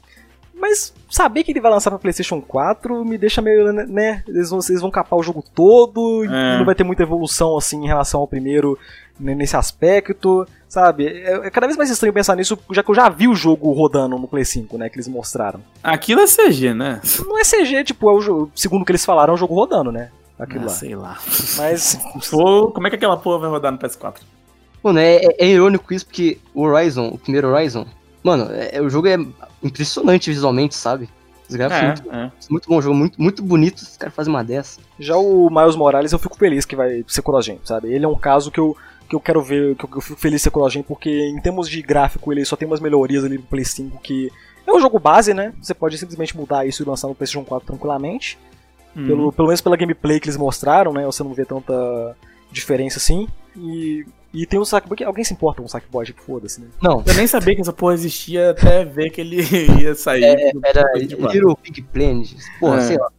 Mas saber que ele vai lançar pra PlayStation 4 me deixa meio, né? Eles vão, eles vão capar o jogo todo É. e não vai ter muita evolução assim em relação ao primeiro né, nesse aspecto, sabe? É, é cada vez mais estranho pensar nisso, já que eu já vi o jogo rodando no Play 5, né? Que eles mostraram. Aquilo é CG, né? [LAUGHS] Não é CG, tipo, é o jogo, segundo o que eles falaram, é o jogo rodando, né? Aquilo Ah, lá. sei lá. Mas. [LAUGHS] Pô, como é que aquela porra vai rodar no PS4? Mano, é, é- é irônico isso, porque o Horizon, o primeiro Horizon, mano, é- é- o jogo é impressionante visualmente, sabe? Os gráficos É, é. muito, muito bom jogo, muito, muito bonito, os caras fazem uma dessa. Já o Miles Morales eu fico feliz que vai ser cross-gen, sabe? Ele é um caso que eu, que eu quero ver, que eu, que eu fico feliz de ser cross-gen, porque em termos de gráfico ele só tem umas melhorias ali no Play 5 que é um jogo base, né? Você pode simplesmente mudar isso e lançar no PlayStation 4 tranquilamente. Hum. Pelo, pelo menos pela gameplay que eles mostraram, né? Você não vê tanta diferença assim. E, e tem o Sackboy. Alguém se importa com o Sackboy? Tipo, foda-se, né? Não, Eu nem sabia que essa porra existia até ver que ele [LAUGHS] ia sair. É, era. Little Big Planet, porra, É. sei lá.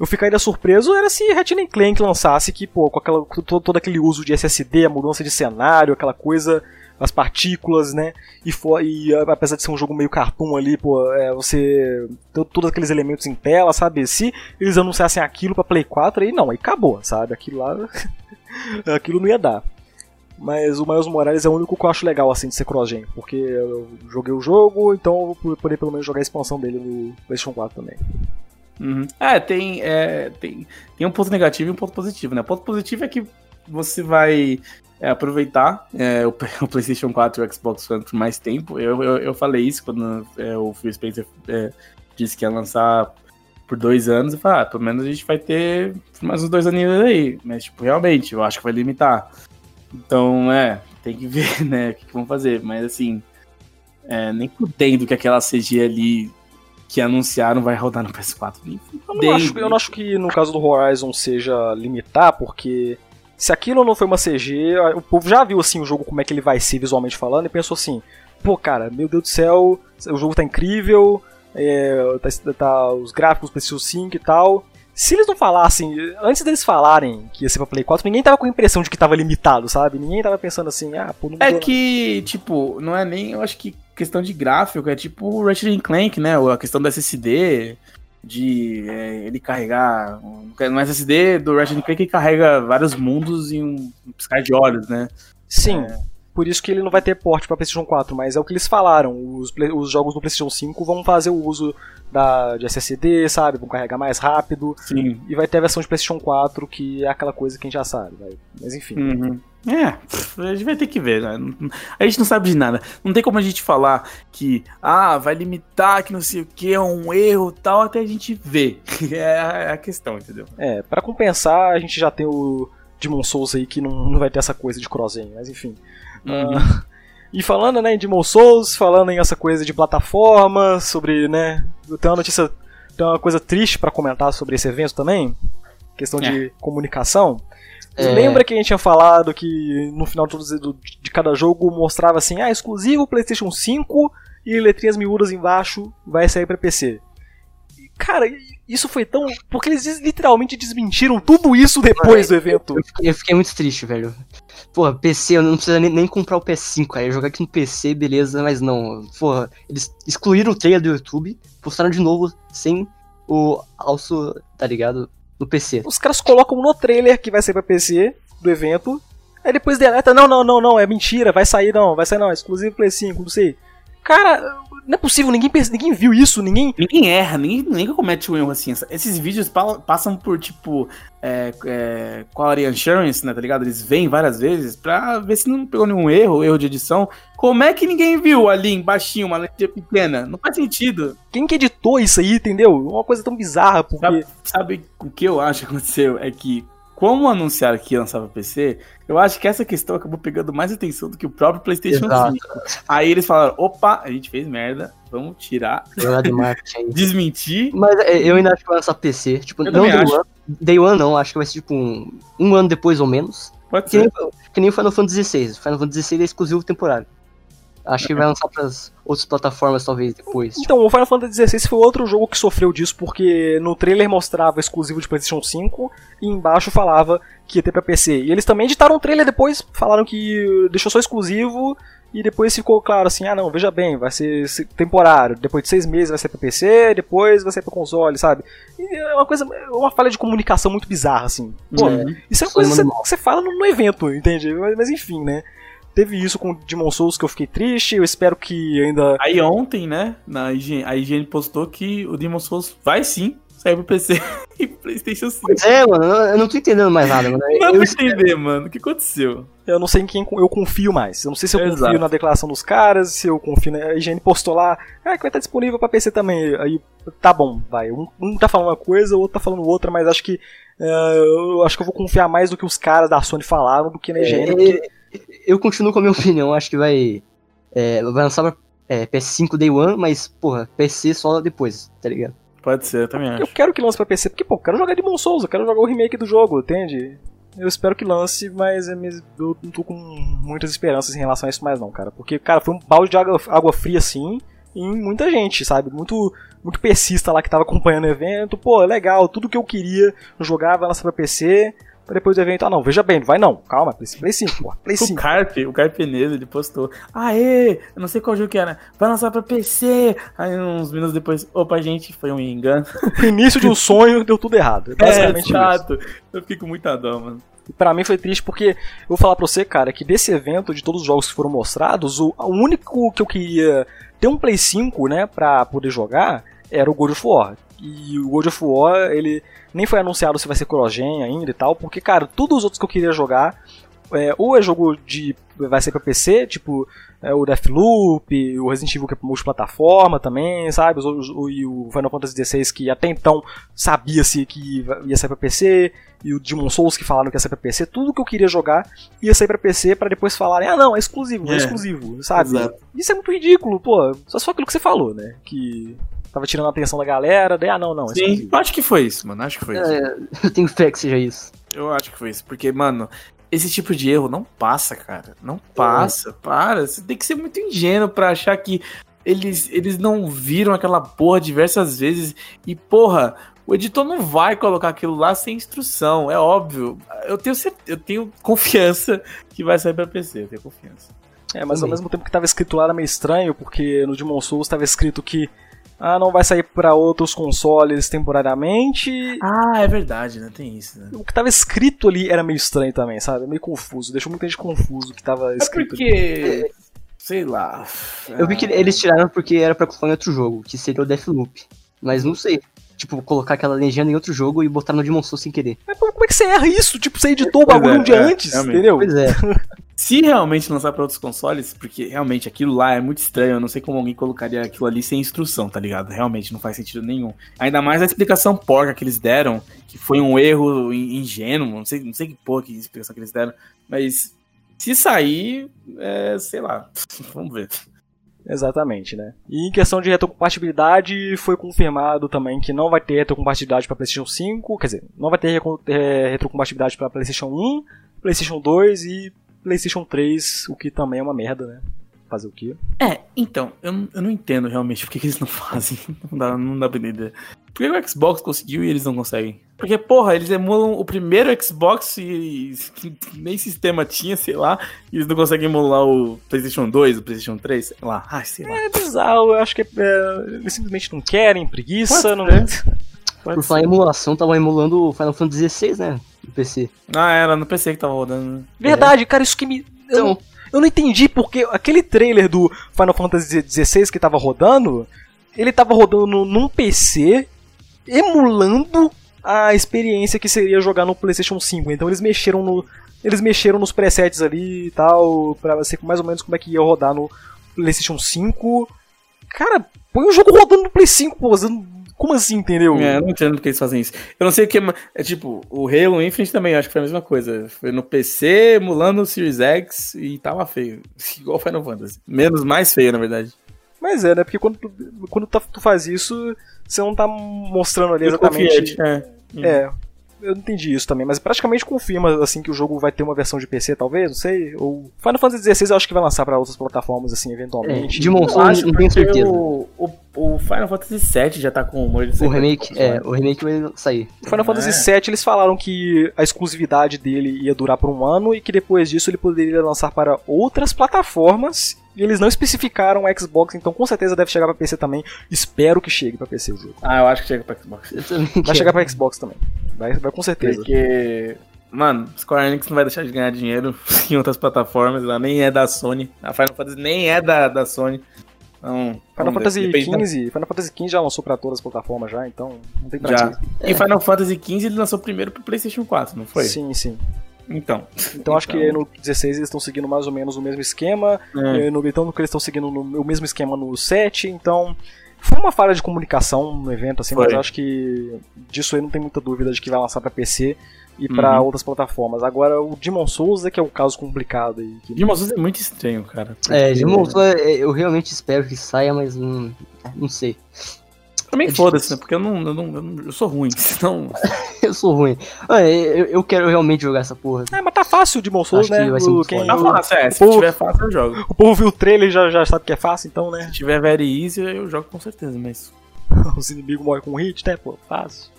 Eu ficaria surpreso era se Ratchet Clank lançasse que, pô, com aquela, com todo, todo aquele uso de SSD, a mudança de cenário, aquela coisa, as partículas, né? E, for, e apesar de ser um jogo meio cartoon ali, pô, é, você. to- Todos aqueles elementos em tela, sabe? Se eles anunciassem aquilo pra Play 4, aí não, aí acabou, sabe? Aquilo lá. [LAUGHS] aquilo não ia dar. Mas o Miles Morales é o único que eu acho legal assim de ser cross-gen, porque eu joguei o jogo, então eu vou poder pelo menos jogar a expansão dele no PlayStation 4 também. Uhum. É, tem, é, tem, tem um ponto negativo e um ponto positivo, né? O ponto positivo é que você vai é, aproveitar é, o, [LAUGHS] o PlayStation 4 e o Xbox One por mais tempo. Eu, eu, eu falei isso quando é, o Phil Spencer é, disse que ia lançar por dois anos. Eu falei, ah, pelo menos a gente vai ter mais uns dois aninhos aí. Mas, tipo, realmente, eu acho que vai limitar. Então, é, tem que [LAUGHS] ver, né, o que, que vão fazer. Mas, assim, é, nem fudendo que aquela CG ali que anunciaram vai rodar no PS4. Eu não, acho, eu não acho que no caso do Horizon seja limitar, porque se aquilo não foi uma CG, o povo já viu assim o jogo como é que ele vai ser visualmente falando e pensou assim, pô cara, meu Deus do céu, o jogo tá incrível, é, tá, tá, os gráficos PlayStation 5 e tal. Se eles não falassem, antes deles falarem que ia ser pra Play 4, ninguém tava com a impressão de que tava limitado, sabe? Ninguém tava pensando assim, ah, pô, não É que, tipo, não é nem, eu acho que questão de gráfico, é tipo o Ratchet Clank, né? A questão do SSD, de é, ele carregar. No SSD do Ratchet Clank ele carrega vários mundos em um piscar de olhos, né? Sim. É. Por isso que ele não vai ter porte para PlayStation 4, mas é o que eles falaram. Os, os jogos do PlayStation 5 vão fazer o uso da, de SSD, sabe? Vão carregar mais rápido. Sim. E vai ter a versão de PlayStation 4, que é aquela coisa que a gente já sabe. Vai. Mas enfim. Uhum. É, a gente vai ter que ver, né? A gente não sabe de nada. Não tem como a gente falar que, ah, vai limitar, que não sei o que, é um erro tal, até a gente ver. [LAUGHS] É a questão, entendeu? É, para compensar, a gente já tem o Demon Souls aí que não, não vai ter essa coisa de crossing, mas enfim. Uhum. Uh, e falando, né, em Demon Souls, falando em essa coisa de plataforma, sobre, né, tem uma notícia, tem uma coisa triste para comentar sobre esse evento também, questão é. de comunicação. É... Lembra que a gente tinha falado que no final de, de cada jogo mostrava assim, ah, exclusivo PlayStation 5 e letrinhas miúdas embaixo vai sair para PC. Cara, isso foi tão. Porque eles literalmente desmentiram tudo isso depois do evento. Eu eu fiquei muito triste, velho. Porra, PC, eu não preciso nem, nem comprar o PS5, cara. Jogar aqui no PC, beleza, mas não. Porra, eles excluíram o trailer do YouTube, postaram de novo sem o alço, tá ligado? no PC. Os caras colocam no trailer que vai sair pra PC do evento. Aí depois deleta, não, não, não, não, é mentira, vai sair não, vai sair não, é exclusivo Play 5, não sei. Cara, não é possível, ninguém, ninguém viu isso, ninguém. Ninguém erra, ninguém, ninguém comete um erro assim. Esses vídeos passam por, tipo, é, é, quality insurance, né, tá ligado? Eles vêm várias vezes pra ver se não pegou nenhum erro, erro de edição. Como é que ninguém viu ali embaixo uma letra pequena? Não faz sentido. Quem que editou isso aí, entendeu? Uma coisa tão bizarra, porque. Sabe, sabe o que eu acho que aconteceu? É que como anunciaram que ia lançar pra PC, eu acho que essa questão acabou pegando mais atenção do que o próprio PlayStation Exato. 5. Aí eles falaram: opa, a gente fez merda, vamos tirar. de marketing. [LAUGHS] Desmentir. Mas é, eu ainda acho que vai lançar PC. Tipo, eu não Day One, Day One não, acho que vai ser tipo um, um ano depois ou menos. Pode que ser. Nem, que nem o Final Fantasy XVI. Final Fantasy XVI é exclusivo temporário. Acho que vai lançar para outras plataformas talvez depois. Então, o Final Fantasy XVI foi outro jogo que sofreu disso, porque no trailer mostrava exclusivo de PlayStation 5 e embaixo falava que ia ter pra PC. E eles também editaram o trailer depois, falaram que deixou só exclusivo e depois ficou claro assim: ah, não, veja bem, vai ser temporário. Depois de seis meses vai ser pra PC, depois vai ser pra console, sabe? E é uma coisa, é uma falha de comunicação muito bizarra, assim. Pô, uhum. isso é uma coisa que você, fala no, no evento, entende? Mas, mas enfim, né? Teve isso com Demon Souls que eu fiquei triste, eu espero que ainda. Aí ontem, né, na IGN, a IGN postou que o Demon Souls vai sim sair pro PC [LAUGHS] e PlayStation 5. É, mano, eu não tô entendendo mais nada, mano. [LAUGHS] Não eu entender, mano. O que aconteceu? Eu não sei em quem eu confio mais. Eu não sei se eu Exato. confio na declaração dos caras, se eu confio na. A IGN postou lá, ah, que vai estar disponível pra PC também. Aí, tá bom, vai. Um, um tá falando uma coisa, o outro tá falando outra, mas acho que. Uh, eu acho que eu vou confiar mais do que os caras da Sony falaram do que na IGN. É, porque eu continuo com a minha [LAUGHS] opinião, acho que vai. É, vai lançar pra é, PS5 Day One, mas, porra, PC só depois, tá ligado? Pode ser, eu também acho. Eu quero que lance pra PC, porque, pô, eu quero jogar Demon Souls, eu quero jogar o remake do jogo, entende? Eu espero que lance, mas eu não tô com muitas esperanças em relação a isso mais não, cara. Porque, cara, foi um balde de água, água fria, assim, em muita gente, sabe? Muito muito pesista lá que tava acompanhando o evento. Pô, legal, tudo que eu queria jogar vai lançar pra PC depois do evento, ah não, veja bem, não vai não, calma, Play 5, pô, Play 5. O Carp, o Carpenedo, ele postou, aê, eu não sei qual jogo que era, vai lançar pra PC, aí uns minutos depois, opa gente, foi um engano. O início de um sonho deu tudo errado, é basicamente é, exato. Isso. Eu fico muito dó, mano. Pra mim foi triste porque eu vou falar pra você, cara, que desse evento, de todos os jogos que foram mostrados, o, o único que eu queria ter um Play 5, né, pra poder jogar, era o God of War. E o God of War, ele nem foi anunciado se vai ser cross-gen ainda e tal, porque, cara, todos os outros que eu queria jogar, é, ou é jogo de. vai ser pra PC, tipo é, o Deathloop, o Resident Evil que é multiplataforma também, sabe? O, o, e o Final Fantasy XVI que até então sabia-se que ia sair pra PC, e o Demon Souls que falaram que ia sair pra PC, tudo que eu queria jogar ia sair pra PC para depois falarem, ah não, é exclusivo, é, é exclusivo, sabe? Exato. Isso é muito ridículo, pô. Só só aquilo que você falou, né? Que tava tirando a atenção da galera, daí, ah, não, não. Sim, eu acho que foi isso, mano, acho que foi isso. É, eu tenho fé que seja isso. Eu acho que foi isso, porque, mano, esse tipo de erro não passa, cara. Não passa, para. Você tem que ser muito ingênuo pra achar que eles, eles não viram aquela porra diversas vezes e, porra, o editor não vai colocar aquilo lá sem instrução, é óbvio. Eu tenho, certeza, eu tenho confiança que vai sair pra PC, eu tenho confiança. É, mas ao mesmo tempo que tava escrito lá era meio estranho, porque no Demon Souls tava escrito que ah, não vai sair para outros consoles temporariamente. Ah, é verdade, né? Tem isso, né? O que tava escrito ali era meio estranho também, sabe? Meio confuso. Deixou muita gente confuso o que tava escrito. É porque. Ali. Sei lá. Eu vi que eles tiraram porque era pra em outro jogo, que seria o Deathloop. Mas não sei. Tipo, colocar aquela legenda em outro jogo e botar no Demon Souls sem querer. Mas como é que você erra isso? Tipo, você editou o bagulho é, um dia é, antes, realmente. entendeu? Pois é. [LAUGHS] Se realmente lançar para outros consoles, porque realmente aquilo lá é muito estranho, eu não sei como alguém colocaria aquilo ali sem instrução, tá ligado? Realmente não faz sentido nenhum. Ainda mais a explicação porca que eles deram, que foi um erro ingênuo, não sei, não sei que porra que explicação que eles deram, mas se sair, é, sei lá, [LAUGHS] vamos ver. Exatamente, né? E em questão de retrocompatibilidade, foi confirmado também que não vai ter retrocompatibilidade para PlayStation 5, quer dizer, não vai ter é, retrocompatibilidade para PlayStation 1, PlayStation 2 e PlayStation 3, o que também é uma merda, né? Fazer o quê? É, então, eu, eu não entendo realmente [LAUGHS] por que, que eles não fazem. [LAUGHS] Não dá, não dá pra entender. Por que o Xbox conseguiu e eles não conseguem? Porque, porra, eles emulam o primeiro Xbox e, e nem sistema tinha, sei lá, e eles não conseguem emular o PlayStation 2, o PlayStation 3, sei lá. Ai, sei lá. É bizarro, eu acho que é, é, eles simplesmente não querem, preguiça, Pode não. Pode Por falar em emulação, tava emulando o Final Fantasy XVI, né? No PC. Ah, era no PC que tava rodando. Verdade, é. cara, isso que me. Então, eu não entendi porque aquele trailer do Final Fantasy XVI que tava rodando, ele tava rodando num PC emulando a experiência que seria jogar no PlayStation 5. Então eles mexeram no eles mexeram nos presets ali e tal para ser mais ou menos como é que ia rodar no PlayStation 5. Cara, põe o jogo rodando no Play 5, pô, como assim, entendeu? É, eu não entendo porque eles fazem isso. Eu não sei o que. É tipo, o Halo Infinite também acho que foi a mesma coisa. Foi no PC, emulando o Series X e tava feio. [LAUGHS] Igual Final Fantasy. Menos mais feio, na verdade. Mas é, né? Porque quando tu, quando tu faz isso, você não tá mostrando ali exatamente. É. é eu não entendi isso também, mas praticamente confirma assim que o jogo vai ter uma versão de PC, talvez, não sei. Ou Final Fantasy XVI eu acho que vai lançar para outras plataformas assim eventualmente. É, de Souls não tenho certeza. O, o, o, Final Fantasy VII já tá com humor de O remake, é, o remake vai sair. O Final é. Fantasy VII eles falaram que a exclusividade dele ia durar por um ano e que depois disso ele poderia lançar para outras plataformas e eles não especificaram o Xbox, então com certeza deve chegar para PC também. Espero que chegue para PC o jogo. Ah, eu acho que chega para Xbox. Vai chegar para Xbox também. Vai, vai com certeza. Porque, mano, Square Enix não vai deixar de ganhar dinheiro [LAUGHS] em outras plataformas, ela nem é da Sony. A Final Fantasy nem é da, da Sony. Então, Final Fantasy XV, Final Fantasy XV já lançou para todas as plataformas já, então não tem pra já. E Final Fantasy XV ele lançou primeiro pro PlayStation 4, não foi? Sim, sim. Então. Então acho que então. no 16 eles estão seguindo mais ou menos o mesmo esquema. É. No então eles estão seguindo no, o mesmo esquema no 7, então foi uma falha de comunicação no evento, assim, Foi. mas acho que disso aí não tem muita dúvida de que vai lançar para PC e para uhum. outras plataformas. Agora, o Demon Souls é que é o caso complicado aí. Que... Demon Souls é muito estranho, cara. É, Demon Souls é, eu realmente espero que saia, mas não, não sei. Também é foda-se, né? Porque eu não, eu não, eu não. Eu sou ruim, [LAUGHS] senão. [LAUGHS] eu sou ruim. Ah, eu, eu quero realmente jogar essa porra. É, mas tá fácil Demon Souls, né? O, quem, tá fácil, é. Se povo, tiver fácil, eu jogo. O povo viu o trailer e já, já sabe que é fácil, então, né? Se tiver very easy, eu jogo com certeza, mas. [LAUGHS] Os inimigos morrem com hit, né, pô? Fácil.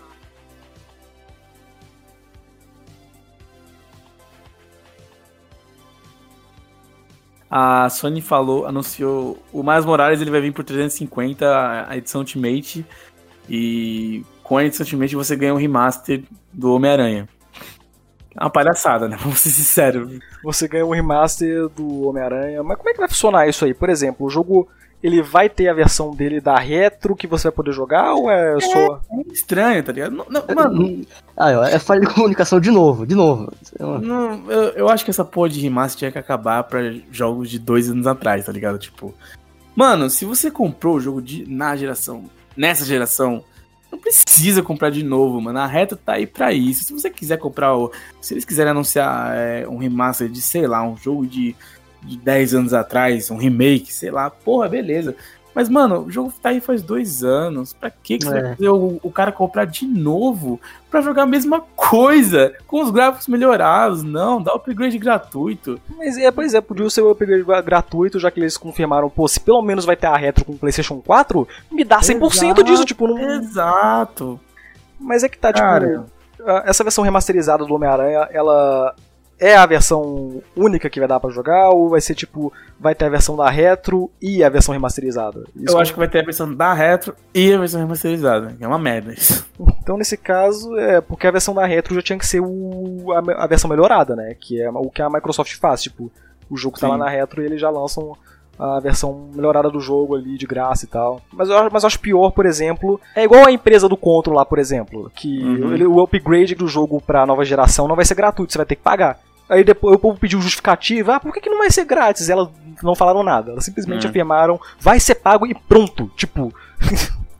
A Sony falou, anunciou o Miles Morales ele vai vir por 350 a edição Ultimate e com a edição Ultimate você ganha um remaster do Homem-Aranha. É uma palhaçada, né? [LAUGHS] Vamos ser sinceros. Você ganha um remaster do Homem-Aranha, mas como é que vai funcionar isso aí? Por exemplo, o jogo ele vai ter a versão dele da retro que você vai poder jogar ou é, é só. É estranho, tá ligado? Não, não, mano. Ah, é falha de comunicação de novo, de novo. Não, eu, eu acho que essa porra de remaster tinha que acabar pra jogos de dois anos atrás, tá ligado? Tipo. Mano, se você comprou o jogo de, na geração. Nessa geração, não precisa comprar de novo, mano. A reta tá aí pra isso. Se você quiser comprar o. Se eles quiserem anunciar é, um remaster de, sei lá, um jogo de de 10 anos atrás, um remake, sei lá, porra, beleza. Mas, mano, o jogo tá aí faz dois anos. Pra que, que você É. vai fazer o, o cara comprar de novo pra jogar a mesma coisa? Com os gráficos melhorados? Não, dá upgrade gratuito. Mas é, pois é, podia ser o upgrade gra- gratuito, já que eles confirmaram, pô, se pelo menos vai ter a retro com o PlayStation 4, me dá 100% Exato, disso, tipo, não. Exato. Mas é que tá, tipo, Cara. a- essa versão remasterizada do Homem-Aranha, ela é a versão única que vai dar pra jogar, ou vai ser tipo, vai ter a versão da retro e a versão remasterizada? Isso Eu acho que vai ter a versão da retro e a versão remasterizada. Que é uma merda isso. [LAUGHS] Então, nesse caso, é porque a versão da retro já tinha que ser o, a, a versão melhorada, né? Que é o que a Microsoft faz. Tipo, o jogo tá Sim. lá na retro e eles já lançam a versão melhorada do jogo ali, de graça e tal. Mas eu, acho- mas eu acho pior, por exemplo, é igual a empresa do Control lá, por exemplo, que Uhum. ele- o upgrade do jogo pra nova geração não vai ser gratuito, você vai ter que pagar. Aí depois o povo pediu justificativa, ah, por que, que não vai ser grátis? Elas não falaram nada, elas simplesmente Uhum. afirmaram, vai ser pago e pronto. Tipo,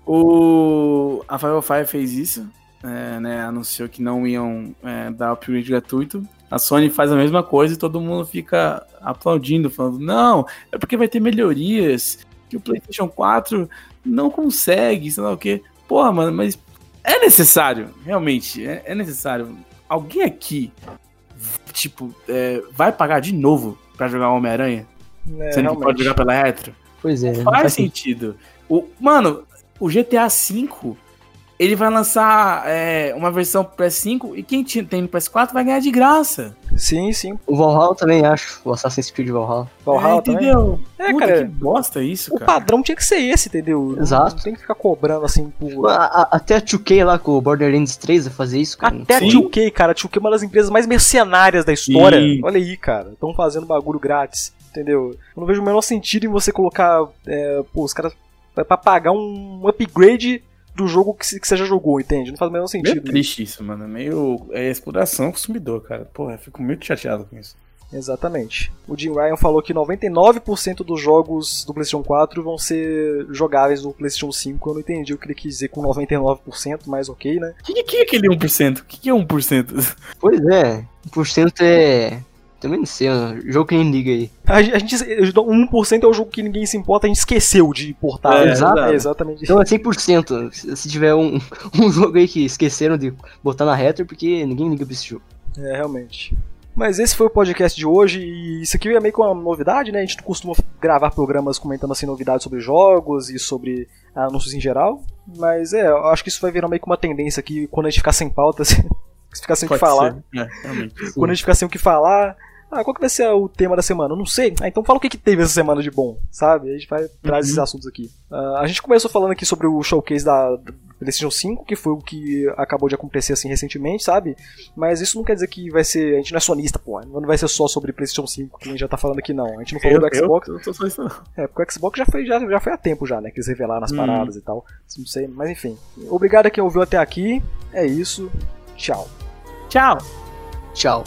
O a 505 fez isso, é, né, anunciou que não iam é, dar upgrade gratuito. A Sony faz a mesma coisa e todo mundo fica aplaudindo, falando: não, é porque vai ter melhorias que o PlayStation 4 não consegue, sei lá o que. Porra, mano, mas é necessário, realmente, é, é necessário. Alguém aqui, tipo, é, vai pagar de novo pra jogar Homem-Aranha? é, Sendo que pode jogar pela retro? Pois é. não faz faz sentido. O, mano, o GTA V, ele vai lançar é, uma versão PS5 e quem tem no PS4 vai ganhar de graça. Sim, sim. O Valhalla também, acho. O Assassin's Creed Valhalla. Valhalla é, também. entendeu? É, Puta, cara, que bosta isso, O cara. padrão tinha que ser esse, entendeu? Exato. Não tem que ficar cobrando assim por. A- a- até a 2K lá com o Borderlands 3 vai fazer isso, cara. Até a Sim. 2K, cara. A 2K é uma das empresas mais mercenárias da história. Sim. Olha aí, cara. Estão fazendo bagulho grátis, entendeu? Eu não vejo o menor sentido em você colocar. é, pô, os caras. Pra pagar um upgrade do jogo que, que você já jogou, entende? Não faz o menor Meio sentido. triste isso, mano. Meio é exploração ao consumidor, cara. Porra, eu fico muito chateado com isso. Exatamente. O Jim Ryan falou que 99% dos jogos do PlayStation 4 vão ser jogáveis no PlayStation 5. Eu não entendi o que ele quis dizer com 99%, mas ok, né? O que, que é aquele 1%? O que, que é 1%? Pois é. 1% é. Também não sei, mano. jogo que nem liga aí. A gente, a gente, 1% é o jogo que ninguém se importa, a gente esqueceu de importar. É, exato. É exatamente. Então é 100%. Se se tiver um, [LAUGHS] um jogo aí que esqueceram de botar na retro, porque ninguém liga pra esse jogo. É, realmente. Mas esse foi o podcast de hoje e isso aqui é meio que uma novidade, né? A gente não costuma gravar programas comentando assim novidades sobre jogos e sobre anúncios em geral. Mas é, eu acho que isso vai virar meio que uma tendência aqui quando a gente ficar sem pauta, [LAUGHS] assim, ficar sem o que falar. É, realmente. Quando a gente ficar sem o que falar, ah, qual que vai ser o tema da semana? Eu não sei. Ah, então fala o que, que teve essa semana de bom, sabe? A gente vai trazer esses assuntos aqui. Ah, a gente começou falando aqui sobre o showcase da da PlayStation 5, que foi o que acabou de acontecer assim recentemente, sabe? Mas isso não quer dizer que vai ser. A gente não é sonista, pô. Não vai ser só sobre PlayStation 5, que a gente já tá falando aqui, não. A gente não falou Eu, do Xbox. eu, eu tô só isso, não. É, porque o Xbox já foi, já, já foi há tempo já, né? Que eles revelaram as Hum. paradas e tal. Não sei, mas enfim. Obrigado a quem ouviu até aqui. É isso. Tchau. Tchau. Tchau.